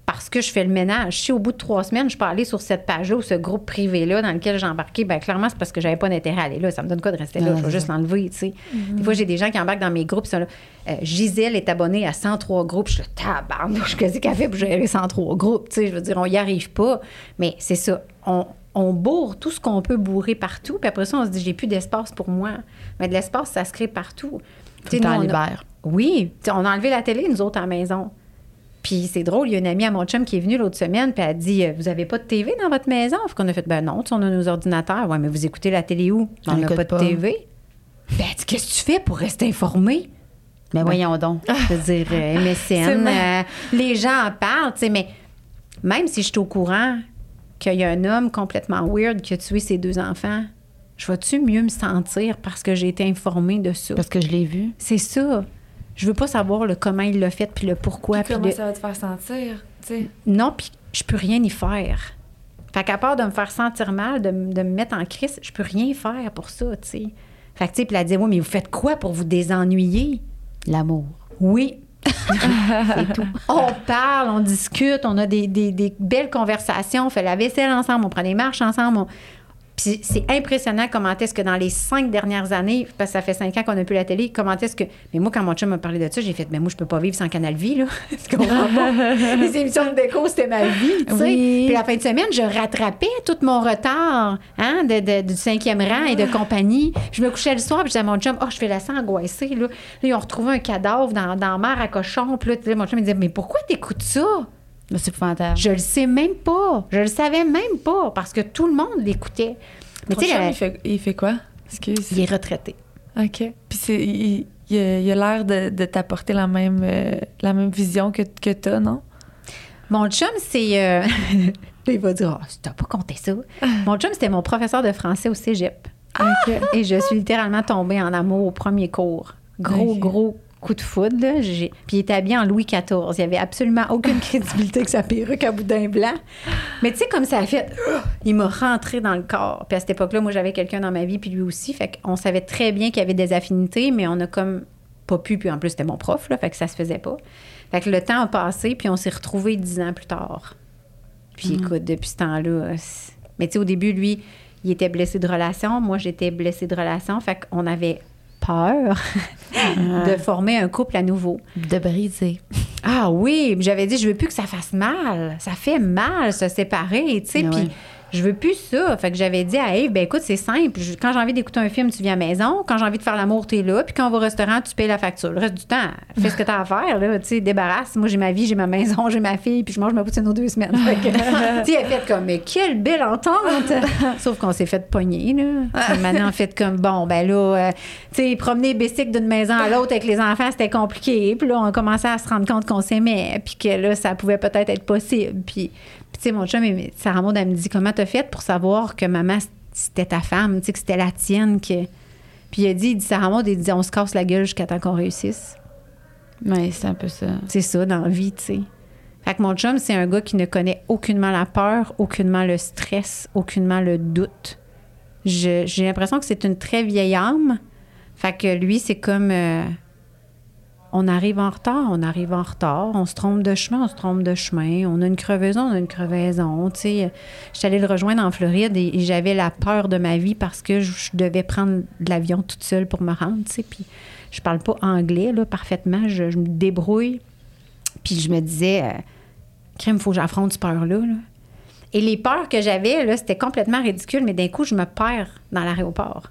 parce que je fais le ménage. Si au bout de trois semaines, je peux aller sur cette page-là ou ce groupe privé-là dans lequel j'ai embarqué, ben clairement, c'est parce que j'avais pas d'intérêt à aller là. Ça me donne quoi de rester là? Ah, je vais juste l'enlever, tu sais. Des fois, j'ai des gens qui embarquent dans mes groupes, là. Euh, Gisèle est abonnée à 103 groupes. Je suis là, tabarnouche, qu'est-ce qu'elle fait pour gérer 103 groupes? Tu sais, je veux dire, on y arrive pas. Mais c'est ça. On, on bourre tout ce qu'on peut bourrer partout. Puis après ça, on se dit, j'ai plus d'espace pour moi. Mais de l'espace, ça se crée partout. Tout nous, a- libère. oui, on a enlevé la télé, nous autres, à la maison. Puis c'est drôle, il y a une amie à mon chum qui est venue l'autre semaine, puis elle a dit euh, Vous avez pas de TV dans votre maison? Fait qu'on a fait Ben non, tu sais, on a nos ordinateurs. Ouais, mais vous écoutez la télé où? On n'a pas de pas. TV. Ben, qu'est-ce que tu fais pour rester informé? Mais voyons donc. *laughs* je veux dire, euh, MSN, *laughs* euh, les gens en parlent, tu sais, mais même si je suis au courant qu'il y a un homme complètement weird qui a tué ses deux enfants, je vais-tu mieux me sentir parce que j'ai été informée de ça? Parce que je l'ai vu. C'est ça. Je veux pas savoir le comment il l'a fait puis le pourquoi. puis Comment le- ça va te faire sentir, tu sais? Non, puis je peux rien y faire. Fait qu'à part de me faire sentir mal, de me mettre en crise, je peux rien faire pour ça, tu sais. Fait que, tu sais, puis elle dit, oui, mais vous faites quoi pour vous désennuyer? L'amour. Oui. *laughs* On parle, on discute, on a des, belles conversations, on fait la vaisselle ensemble, on prend des marches ensemble. Puis c'est impressionnant comment est-ce que dans les cinq dernières années, parce que ça fait cinq ans qu'on n'a plus la télé, comment est-ce que. Mais moi, quand mon chum m'a parlé de ça, j'ai fait, mais moi, je peux pas vivre sans Canal Vie, là. *laughs* Tu comprends pas? *laughs* Les émissions de déco, c'était ma vie, tu sais. Oui. Puis la fin de semaine, je rattrapais tout mon retard hein, de, de- du cinquième rang et de compagnie. Je me couchais le soir, puis je disais à mon chum, oh, je fais la sang angoissée, là. Là, ils ont retrouvé un cadavre dans, dans la mer à cochon. Puis là, mon chum, il disait, mais pourquoi t'écoutes ça? Je le sais même pas. Je le savais même pas parce que tout le monde l'écoutait. Mais tu sais, il, fait, il fait quoi? Excuse. il est retraité. OK. Puis c'est, il, il a, l'air de, de t'apporter la même, euh, la même vision que, que t'as, non? Mon chum, c'est. euh, *laughs* il va dire, oh, t'as pas compté ça. Mon chum, c'était mon professeur de français au cégep. OK. Et je suis littéralement tombée en amour au premier cours. Gros, gros coup de foudre. Là. Puis il était habillé en Louis XIV. Il n'y avait absolument aucune *laughs* crédibilité que sa perruque à boudin blanc. Mais tu sais, comme ça a fait, il m'a rentré dans le corps. Puis à cette époque-là, moi, j'avais quelqu'un dans ma vie, puis lui aussi. Fait qu'on savait très bien qu'il y avait des affinités, mais on a comme pas pu. Puis en plus, c'était mon prof, là, fait que ça se faisait pas. Fait que le temps a passé, puis on s'est retrouvés dix ans plus tard. Puis écoute, depuis ce temps-là... euh, Mais tu sais, au début, lui, il était blessé de relation. Moi, j'étais blessée de relation. Fait qu'on avait peur de former un couple à nouveau. De briser. Ah oui, j'avais dit, je veux plus que ça fasse mal. Ça fait mal se séparer, tu sais. Ah Puis. Je veux plus ça. Fait que j'avais dit à Eve, ben écoute, c'est simple. Je- Quand j'ai envie d'écouter un film, tu viens à la maison. Quand j'ai envie de faire l'amour, t'es là. Puis quand on va au restaurant, tu payes la facture. Le reste du temps, fais ce que t'as à faire, là. Tu sais, débarrasse. Moi, j'ai ma vie, j'ai ma maison, j'ai ma fille, puis je mange ma poutine aux deux semaines. Fait que, *laughs* tu sais, elle fait comme, mais quelle belle entente! *laughs* Sauf qu'on s'est fait pogner, là. Maintenant, on fait comme, bon, ben là, euh, tu sais, promener bicycle d'une maison à l'autre avec les enfants, c'était compliqué. Puis là, on commençait à se rendre compte qu'on s'aimait, puis que là, ça pouvait peut-être être possible. Puis tu sais, mon chum, Sarah Maud, elle me dit, comment t'as fait pour savoir que maman, c'était ta femme, tu sais, que c'était la tienne, que... Puis il a dit, il dit, Sarah Maud, il dit, on se casse la gueule jusqu'à temps qu'on réussisse. Oui, c'est un peu ça. C'est ça, dans la vie, tu sais. Fait que mon chum, c'est un gars qui ne connaît aucunement la peur, aucunement le stress, aucunement le doute. Je- J'ai l'impression que c'est une très vieille âme. Fait que lui, c'est comme... euh, on arrive en retard, on arrive en retard, on se trompe de chemin, on se trompe de chemin, on a une crevaison, on a une crevaison, tu sais. Je suis allée le rejoindre en Floride et, j'avais la peur de ma vie parce que je, devais prendre l'avion toute seule pour me rendre, tu sais. Puis je parle pas anglais, là, parfaitement, je, me débrouille. Puis je me disais, euh, faut que j'affronte cette peur-là. là. Et les peurs que j'avais, là, c'était complètement ridicule, mais d'un coup, je me perds dans l'aéroport.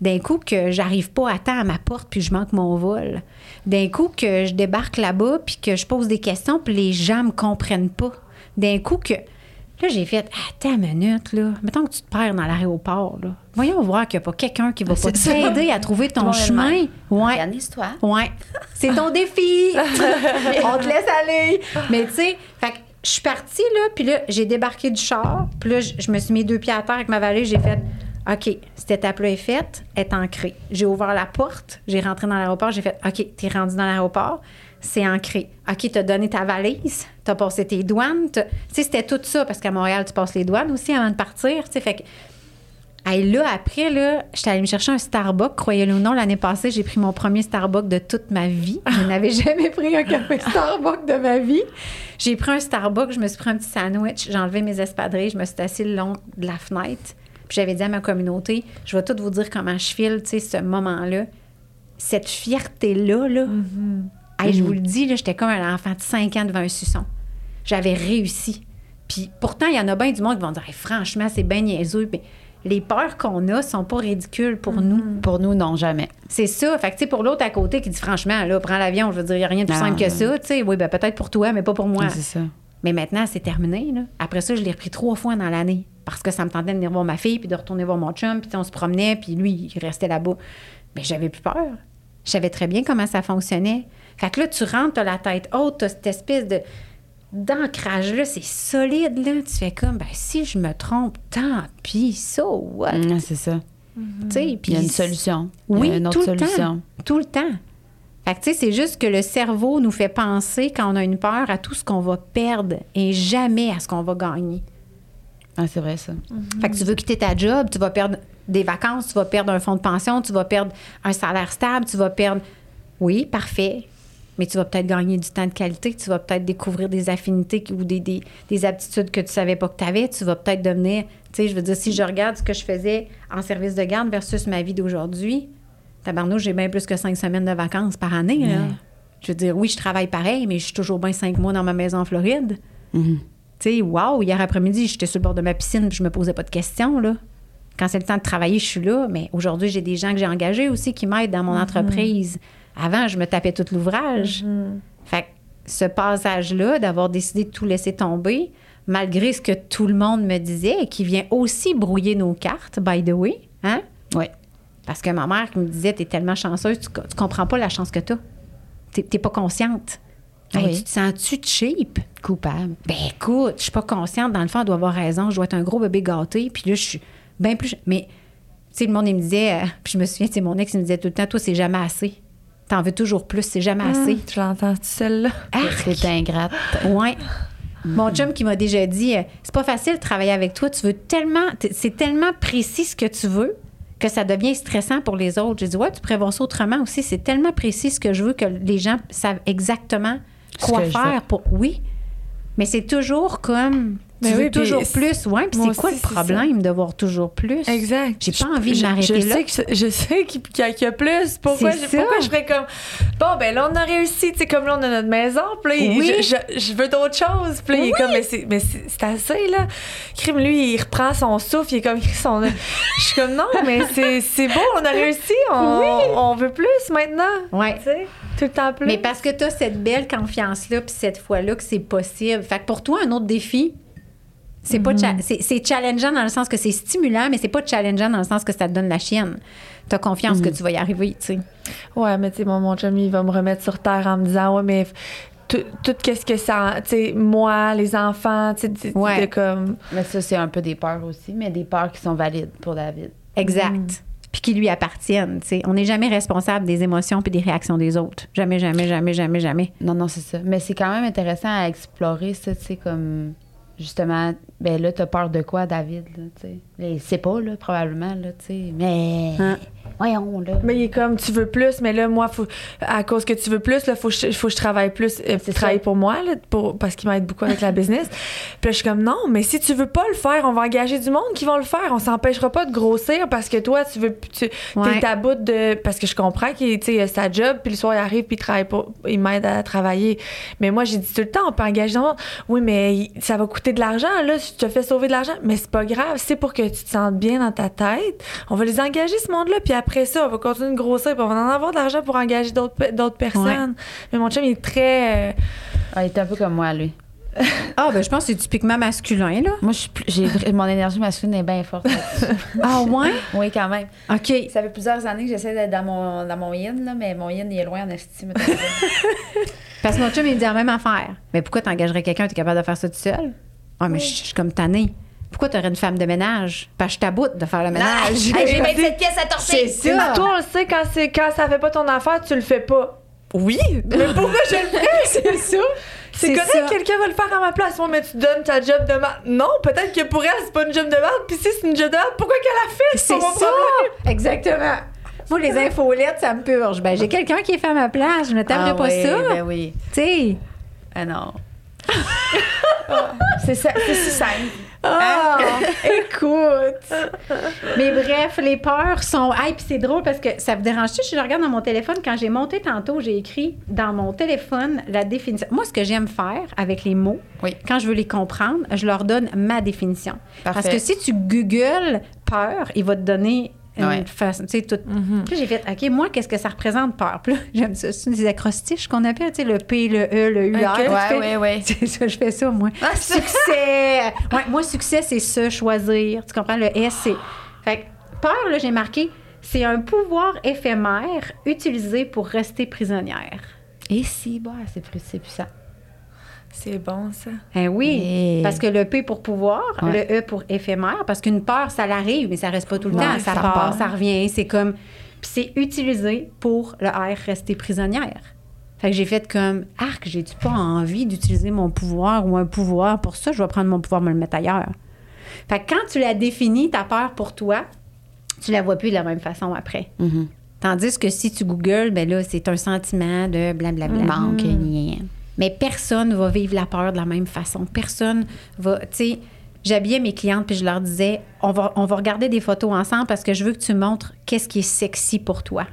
D'un coup, que j'arrive pas à temps à ma porte, puis je manque mon vol. D'un coup, que je débarque là-bas, puis que je pose des questions, puis les gens me comprennent pas. D'un coup, que. Là, j'ai fait, attends une minute, là. Mettons que tu te perds dans l'aéroport, là. Voyons voir qu'il n'y a pas quelqu'un qui va pas t'aider à trouver ton Toi, chemin. Ouais. Organise-toi. Ouais. C'est ton défi. *laughs* On te laisse aller. Mais tu sais, fait que je suis partie, là, puis là, j'ai débarqué du char, puis là, je je me suis mis deux pieds à terre avec ma valise, j'ai fait OK, cette étape-là est faite, elle est ancrée. J'ai ouvert la porte, j'ai rentré dans l'aéroport, j'ai fait OK, t'es rendu dans l'aéroport, c'est ancré. OK, t'as donné ta valise, t'as passé tes douanes. Tu sais, c'était tout ça, parce qu'à Montréal, tu passes les douanes aussi avant de partir, tu sais, fait que Hey, là, après, là, j'étais allée me chercher un Starbucks. Croyez-le ou non, l'année passée, j'ai pris mon premier Starbucks de toute ma vie. Je *laughs* n'avais jamais pris un café Starbucks de ma vie. J'ai pris un Starbucks, je me suis pris un petit sandwich, j'ai enlevé mes espadrilles, je me suis assise le long de la fenêtre. Puis j'avais dit à ma communauté, je vais tout vous dire comment je file, tu sais, ce moment-là. Cette fierté-là, là, hey, je vous le dis, là, j'étais comme un enfant de 5 ans devant un suçon. J'avais réussi. Puis pourtant, il y en a bien du monde qui vont dire Hey, franchement, c'est bien niaiseux. Mais les peurs qu'on a sont pas ridicules pour nous. Pour nous, non, jamais. C'est ça. Fait que, tu sais, pour l'autre à côté qui dit franchement, là, prends l'avion, je veux dire, il n'y a rien de plus Non, simple que ça. Tu sais, oui, ben, peut-être pour toi, mais pas pour moi. C'est ça. Mais maintenant, c'est terminé. Là. Après ça, je l'ai repris trois fois dans l'année parce que ça me tentait de venir voir ma fille puis de retourner voir mon chum. Puis on se promenait, puis lui, il restait là-bas. Mais j'avais plus peur. Je savais très bien comment ça fonctionnait. Fait que là, tu rentres, t'as la tête haute, t'as cette espèce de d'ancrage-là, c'est solide, là. Tu fais comme, ben si je me trompe, tant pis, so what? Mm, c'est ça. Tu sais, puis Il y a une solution. Oui, Il y a une tout autre le solution. temps. Tout le temps. Fait que, tu sais, c'est juste que le cerveau nous fait penser, quand on a une peur, à tout ce qu'on va perdre et jamais à ce qu'on va gagner. Ah, c'est vrai, ça. Fait que tu veux quitter ta job, tu vas perdre des vacances, tu vas perdre un fonds de pension, tu vas perdre un salaire stable, tu vas perdre. Oui, parfait. Mais tu vas peut-être gagner du temps de qualité, tu vas peut-être découvrir des affinités ou des, des, des aptitudes que tu savais pas que tu avais. Tu vas peut-être devenir. Tu sais, je veux dire, si je regarde ce que je faisais en service de garde versus ma vie d'aujourd'hui, tabarnouche, j'ai bien plus que cinq semaines de vacances par année. là. Je veux dire, oui, je travaille pareil, mais je suis toujours bien cinq mois dans ma maison en Floride. Mhm. Tu sais, wow, hier après-midi, j'étais sur le bord de ma piscine puis je me posais pas de questions, là. Quand c'est le temps de travailler, je suis là. Mais aujourd'hui, j'ai des gens que j'ai engagés aussi qui m'aident dans mon entreprise. Avant, je me tapais tout l'ouvrage. Fait que ce passage-là, d'avoir décidé de tout laisser tomber, malgré ce que tout le monde me disait, et qui vient aussi brouiller nos cartes, by the way, hein? Oui. Parce que ma mère qui me disait, t'es tellement chanceuse, tu, tu comprends pas la chance que t'as. T'es t'es pas consciente. Hey, Oui. Tu te sens-tu cheap? Coupable. Ben écoute, je suis pas consciente. Dans le fond, elle doit avoir raison. Je dois être un gros bébé gâté. Puis là, je suis bien plus. Mais, tu sais, le monde, il me disait. euh, puis je me souviens, c'est mon ex, il me disait tout le temps Toi, c'est jamais assez. T'en veux toujours plus, c'est jamais assez. Hum, Je l'entends celle-là. C'est ingrate. Ouais. Mon chum qui m'a déjà dit euh, c'est pas facile de travailler avec toi, tu veux tellement c'est tellement précis ce que tu veux que ça devient stressant pour les autres. J'ai dit ouais, tu voir ça autrement aussi, c'est tellement précis ce que je veux que les gens savent exactement quoi faire pour oui. Mais c'est toujours comme Ben tu veux oui, toujours plus, ouais. Puis c'est quoi aussi, le problème de voir toujours plus? Exact. J'ai pas Je- envie de m'arrêter je là. Sais que, je sais qu'il y, a- plus. Pourquoi, je, pourquoi je ferais comme. Bon, ben là, on a réussi. Tu sais, comme là, on a notre maison. Puis là, Oui. je, je- je veux d'autres choses. Puis là, il est comme, mais c'est mais assez, là. Crime, lui, il reprend son souffle. Il est comme, *laughs* son... je suis comme, non, mais c'est beau, on a réussi. On, on veut plus maintenant. Ouais. Tu sais, tout le temps plus. Mais parce que tu as cette belle confiance-là, puis cette fois-là que c'est possible. Fait que pour toi, un autre défi, c'est pas cha- c'est c'est challengeant dans le sens que c'est stimulant, mais c'est pas challengeant dans le sens que ça te donne la chienne. Tu as confiance que tu vas y arriver, tu sais. Ouais, mais tu sais, mon, mon chum, il va me remettre sur terre en me disant, ouais, mais tout, tout qu'est-ce que ça. Tu sais, moi, les enfants, tu sais, Ouais. de comme. Mais ça, c'est un peu des peurs aussi, mais des peurs qui sont valides pour David. Exact. Puis qui lui appartiennent, tu sais. On n'est jamais responsable des émotions puis des réactions des autres. Jamais, jamais, jamais, jamais, jamais. Non, non, c'est ça. Mais c'est quand même intéressant à explorer ça, tu sais, comme justement, ben là, t'as peur de quoi, David, là, Il sait pas, là, probablement, là, tu. Mais Hein? Voyons, là. Mais il est comme, tu veux plus, mais là, moi, faut, à cause que tu veux plus, là, faut que je, faut que je travaille plus, euh, travailler pour moi, là, pour, parce qu'il m'aide beaucoup avec la business. Puis là, je suis comme, non, mais si tu veux pas le faire, on va engager du monde qui vont le faire. On s'empêchera pas de grossir parce que toi, tu veux, tu, Ouais. t'es à bout de, parce que je comprends qu'il, tu sa job, puis le soir, il arrive, puis il travaille pas, il m'aide à travailler. Mais moi, j'ai dit tout le temps, on peut engager du monde. Oui, mais ça va coûter de l'argent, là, si tu te fais sauver de l'argent. Mais c'est pas grave, c'est pour que tu te sentes bien dans ta tête. On va les engager, ce monde-là, puis après ça, on va continuer de grossir, puis on va en avoir de l'argent pour engager d'autres pe- d'autres personnes. Mais mon chum, il est très. euh, Ah, il est un peu comme moi, lui. Ah, ben je pense que c'est typiquement masculin, là. Moi, je suis plus- j'ai mon énergie masculine est bien forte. *laughs* Ah, ouais? oui, quand même. OK. Ça fait plusieurs années que j'essaie d'être dans mon, dans mon yin, là, mais mon yin, il est loin en estime. *laughs* Parce que mon chum, il me dit la même affaire. Mais pourquoi t'engagerais quelqu'un, t'es capable de faire ça tout seul? Ah, mais je je suis comme tannée. Pourquoi t'aurais une femme de ménage? Parce que je t'aboute de faire le ménage. *laughs* j'ai 27 pièces à *laughs* torcher. C'est ça. Toi, on le sait, quand, c'est- quand ça fait pas ton affaire, tu le fais pas. Oui, mais pourquoi je le ferais? *laughs* C'est ça. C'est correct, ça. quelqu'un va le faire à ma place. Moi, mais tu donnes ta job de merde. Non, peut-être que pour elle, c'est pas une job de merde. Puis si c'est une job de merde, pourquoi qu'elle a fait? C'est ça. problème? Exactement. Moi, les infolettes, ça me purge. Ben, j'ai quelqu'un qui est fait à ma place. Je ne t'aimerais Ah pas oui, ça. Ben oui. Tu sais. Ah non. c'est ça, c'est si Ah, *laughs* écoute. Mais bref, les peurs sont. Ah, puis c'est drôle parce que ça vous dérange-tu? Je regarde dans mon téléphone. Quand j'ai monté tantôt, j'ai écrit dans mon téléphone la définition. Moi, ce que j'aime faire avec les mots, Oui. quand je veux les comprendre, je leur donne ma définition. Parce que si tu googles peur, il va te donner une Ouais. façon. Tu sais, tout. Puis j'ai fait, OK, moi, qu'est-ce que ça représente peur? Puis *laughs* j'aime ça. C'est des acrostiches qu'on appelle, tu sais, le P, le E, le UR. Ok. Tu Ouais, ouais, ouais. *laughs* c'est ça, je fais ça, moi. succès! *laughs* Ouais, moi, succès, c'est se choisir. Tu comprends? Le S, c'est. Fait que peur, là, j'ai marqué, c'est un pouvoir éphémère utilisé pour rester prisonnière. Et si, bah, c'est plus- c'est puissant. C'est bon, ça. Eh oui, Et- parce que le P pour pouvoir, Ouais. le E pour éphémère, parce qu'une peur, ça l'arrive, mais ça reste pas tout le Ouais, temps. Ça, ça part, ça revient, c'est comme... Puis c'est utilisé pour le R, rester prisonnière. Fait que j'ai fait comme, arc, j'ai-tu pas envie d'utiliser mon pouvoir ou un pouvoir pour ça? Je vais prendre mon pouvoir, me le mettre ailleurs. Fait que quand tu l'as défini, ta peur pour toi, tu la vois plus de la même façon après. Mhm. Tandis que si tu googles, ben là, c'est un sentiment de blablabla. Manque, gna, gna. Mais personne va vivre la peur de la même façon. Personne va. Tu sais, j'habillais mes clientes puis je leur disais on va, on va regarder des photos ensemble parce que je veux que tu montres qu'est-ce qui est sexy pour toi.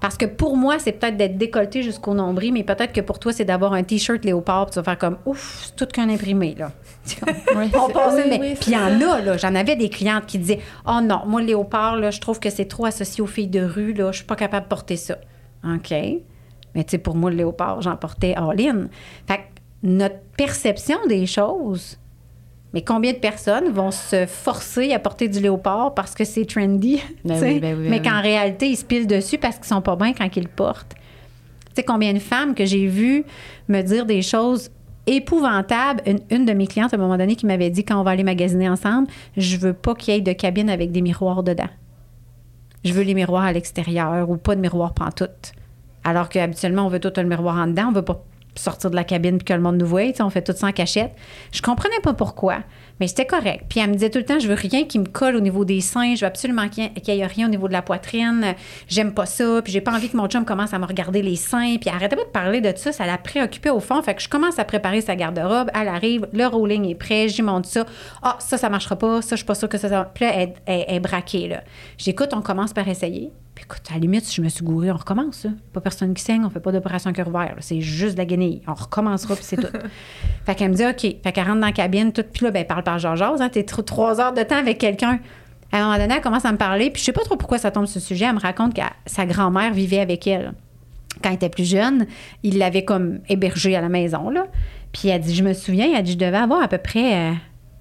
Parce que pour moi, c'est peut-être d'être décolleté jusqu'au nombril, mais peut-être que pour toi, c'est d'avoir un T-shirt léopard puis tu vas faire comme ouf, c'est tout qu'un imprimé, là. *laughs* On Oui, mais- oui, Puis il y en a, là. J'en avais des clientes qui disaient Oh non, moi, le léopard, là, je trouve que c'est trop associé aux filles de rue, là. Je suis pas capable de porter ça. OK. Mais tu sais, pour moi, le léopard, j'en portais all-in. Fait que notre perception des choses, mais combien de personnes vont se forcer à porter du léopard parce que c'est trendy? *laughs* Ben oui, ben oui, ben mais oui. qu'en réalité, ils se pilent dessus parce qu'ils sont pas bien quand ils le portent. Tu sais, combien de femmes que j'ai vues me dire des choses épouvantables? Une, une de mes clientes, à un moment donné, qui m'avait dit quand on va aller magasiner ensemble, je veux pas qu'il y ait de cabine avec des miroirs dedans. Je veux les miroirs à l'extérieur ou pas de miroir pantoute. Alors qu'habituellement, on veut tout le miroir en dedans, on veut pas sortir de la cabine puis que le monde nous voit. On fait tout ça en cachette. Je comprenais pas pourquoi, mais c'était correct. Puis elle me disait tout le temps, je veux rien qui me colle au niveau des seins. Je veux absolument qu'il n'y ait rien au niveau de la poitrine. J'aime pas ça. Puis j'ai pas envie que mon chum commence à me regarder les seins. Puis elle pas de parler de ça. Ça l'a préoccupée au fond. Fait que je commence à préparer sa garde-robe. Elle arrive, le rolling est prêt. J'y monte ça. Ah, ça, ça marchera pas. Ça, je suis pas sûre que ça. ça... Puis là, elle est braquée, là. J'écoute, on commence par essayer. Puis écoute, à la limite, si je me suis gourée, on recommence. là. Pas personne qui saigne, on fait pas d'opération cœur ouvert. C'est juste de la guenille. On recommencera, puis c'est tout. *laughs* fait qu'elle me dit, OK. Fait qu'elle rentre dans la cabine, tout. Puis là, ben, elle parle par Georges. Hein, T'es trois heures de temps avec quelqu'un. À un moment donné, elle commence à me parler, puis je sais pas trop pourquoi ça tombe sur ce sujet. Elle me raconte que sa grand-mère vivait avec elle. Quand elle était plus jeune, il l'avait comme hébergée à la maison, là. Puis elle dit, je me souviens, elle dit, je devais avoir à peu près euh,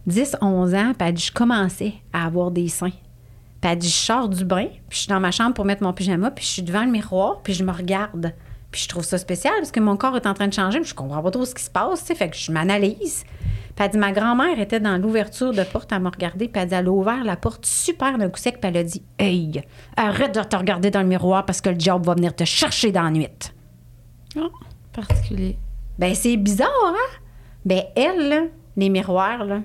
10, 11 ans, puis elle dit, je commençais à avoir des seins. Puis elle dit, je sors du bain, puis je suis dans ma chambre pour mettre mon pyjama, puis je suis devant le miroir, puis je me regarde. Puis je trouve ça spécial parce que mon corps est en train de changer, puis je comprends pas trop ce qui se passe, tu sais, fait que je m'analyse. Puis elle dit, ma grand-mère était dans l'ouverture de porte à me regarder, puis elle dit, elle a ouvert la porte super d'un coup sec, puis elle a dit, Hey, arrête de te regarder dans le miroir parce que le diable va venir te chercher dans la nuit. Oh, particulier. Ben, c'est bizarre, hein? Ben, elle, là, les miroirs, là,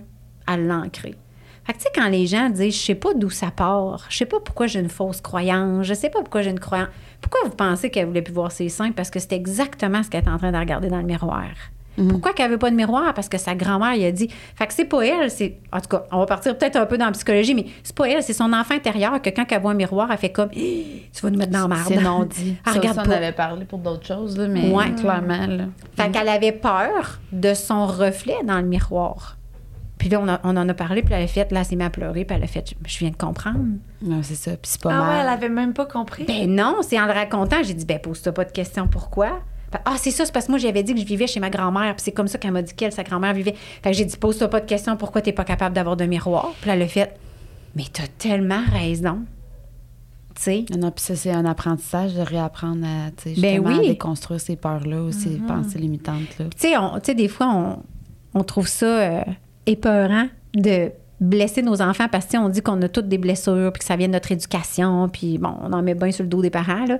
elle l'a ancré. Fait que, tu sais, quand les gens disent, je sais pas d'où ça part, je sais pas pourquoi j'ai une fausse croyance, je sais pas pourquoi j'ai une croyance. Pourquoi vous pensez qu'elle voulait plus voir ses seins? Parce que c'était exactement ce qu'elle était en train de regarder dans le miroir? Pourquoi qu'elle veut pas de miroir? Parce que sa grand-mère, il a dit. Fait que c'est pas elle, c'est. En tout cas, on va partir peut-être un peu dans la psychologie, mais c'est pas elle, c'est son enfant intérieur que quand elle voit un miroir, elle fait comme, tu vas nous mettre dans la marde. C'est non dit. Elle Ça, regarde ça, on avait parlé pour d'autres choses, là, mais Ouais. clairement, là. Fait qu'elle avait peur de son reflet dans le miroir. Puis là, on, a- on en a parlé, puis elle a fait, là, elle s'est mise à pleurer, puis elle a fait, je viens de comprendre. Non, c'est ça. Puis c'est pas Ah ouais, elle mal. avait même pas compris. Ben non, c'est en le racontant, j'ai dit, ben pose-toi pas de questions, pourquoi? Ah, c'est ça, c'est parce que moi, j'avais dit que je vivais chez ma grand-mère, puis c'est comme ça qu'elle m'a dit qu'elle, sa grand-mère vivait. Fait que j'ai dit, pose-toi pas de questions, pourquoi t'es pas capable d'avoir de miroir? Puis là, elle a fait, mais t'as tellement raison. Tu sais? Non, puis ça, c'est un apprentissage de réapprendre à, tu sais, Ben oui. à déconstruire ces peurs-là ou ces pensées limitantes, là. Tu sais, on- tu sais, des fois, on, on trouve ça euh, épeurant de blesser nos enfants parce que on dit qu'on a toutes des blessures puis que ça vient de notre éducation puis bon, on en met bien sur le dos des parents là.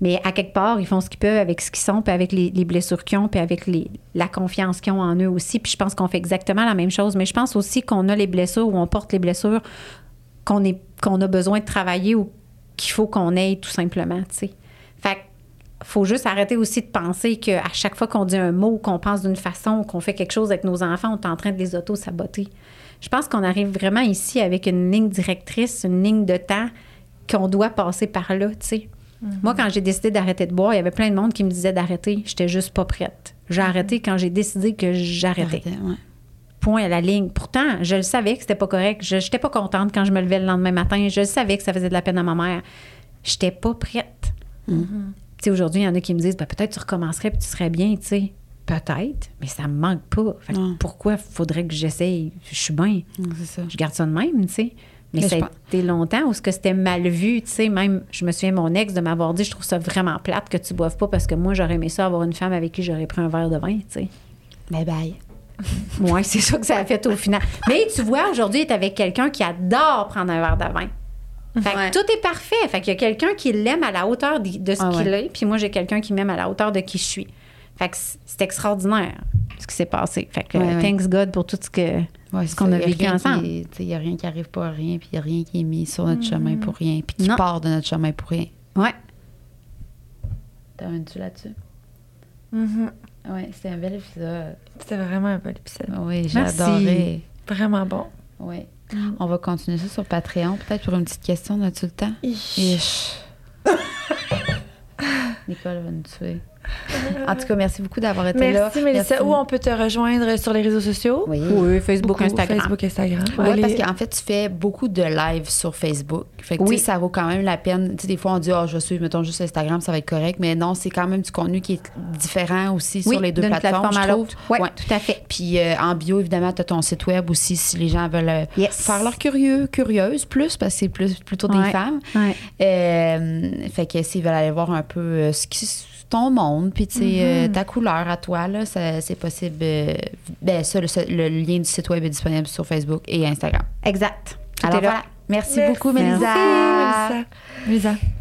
Mais à quelque part, ils font ce qu'ils peuvent avec ce qu'ils sont puis avec les, les blessures qu'ils ont puis avec la confiance qu'ils ont en eux aussi. Puis je pense qu'on fait exactement la même chose. Mais je pense aussi qu'on a les blessures ou on porte les blessures qu'on a besoin de travailler ou qu'il faut qu'on ait tout simplement. Faut juste arrêter aussi de penser qu'à chaque fois qu'on dit un mot, qu'on pense d'une façon, qu'on fait quelque chose avec nos enfants, on est en train de les auto-saboter. Je pense qu'on arrive vraiment ici avec une ligne directrice, une ligne de temps qu'on doit passer par là, tu sais. Moi, quand j'ai décidé d'arrêter de boire, il y avait plein de monde qui me disait d'arrêter. J'étais juste pas prête. J'ai arrêté quand j'ai décidé que j'arrêtais. Ouais. Point à la ligne. Pourtant, je le savais que c'était pas correct. Je n'étais pas contente quand je me levais le lendemain matin. Je le savais que ça faisait de la peine à ma mère. J'étais pas prête. Tu sais, aujourd'hui, il y en a qui me disent ben, peut-être tu recommencerais puis tu serais bien, tu sais. Peut-être, mais ça me manque pas. Fait que pourquoi faudrait que j'essaye? Je suis bien. Ça. Je garde ça de même, tu sais. Mais, Mais ça a été longtemps où ce que c'était mal vu, tu sais. Même, je me souviens, mon ex de m'avoir dit je trouve ça vraiment plate que tu boives pas parce que moi, j'aurais aimé ça avoir une femme avec qui j'aurais pris un verre de vin, tu sais. Bye bye. Oui, c'est ça que ça a fait au final. Mais tu vois, aujourd'hui, il est avec quelqu'un qui adore prendre un verre de vin. Fait que Ouais. tout est parfait. Fait qu'il y a quelqu'un qui l'aime à la hauteur de, de ce Ah ouais. qu'il est, puis moi, j'ai quelqu'un qui m'aime à la hauteur de qui je suis. Fait que c'est extraordinaire ce qui s'est passé. Fait que Ouais, ouais. thanks God pour tout ce que Ouais, ce qu'on a vécu ensemble. Il n'y a rien qui arrive pour rien, puis il n'y a rien qui est mis sur notre chemin pour rien, puis qui Non. part de notre chemin pour rien. Ouais. T'amènes-tu là-dessus? Mhm. Oui, c'était un bel épisode. C'était vraiment un bon épisode. Oui, j'ai adoré. Vraiment bon. Oui. On va continuer ça sur Patreon, peut-être pour une petite question. As-tu le temps? *laughs* Nicole va nous tuer. En tout cas, merci beaucoup d'avoir été là. Merci, Mélissa. Où on peut te rejoindre sur les réseaux sociaux? Oui. Oui, Facebook, Beaucoup. Instagram. Facebook, Instagram. Oui, parce qu'en fait, tu fais beaucoup de lives sur Facebook. Fait que, Oui. ça vaut quand même la peine. Tu sais, des fois, on dit, oh, je vais suivre, mettons, juste Instagram, ça va être correct. Mais non, c'est quand même du contenu qui est différent aussi Oui, sur les deux plateformes, plateforme à je trouve. l'autre. Oui, Ouais. tout à fait. Puis euh, en bio, évidemment, tu as ton site web aussi si les gens veulent euh, Yes. faire leur curieux, curieuse plus, parce que c'est plus, plutôt des Ouais. femmes. Ouais. Euh, fait que s'ils veulent aller voir un peu euh, ce qui ton monde, puis tu sais, euh, ta couleur à toi, là, c'est possible. euh, ben, ça, le, le lien du site web est disponible sur Facebook et Instagram. Exact. Tout Alors voilà. Merci, Merci. beaucoup, Mélisa. Merci, Mélissa. Mélissa.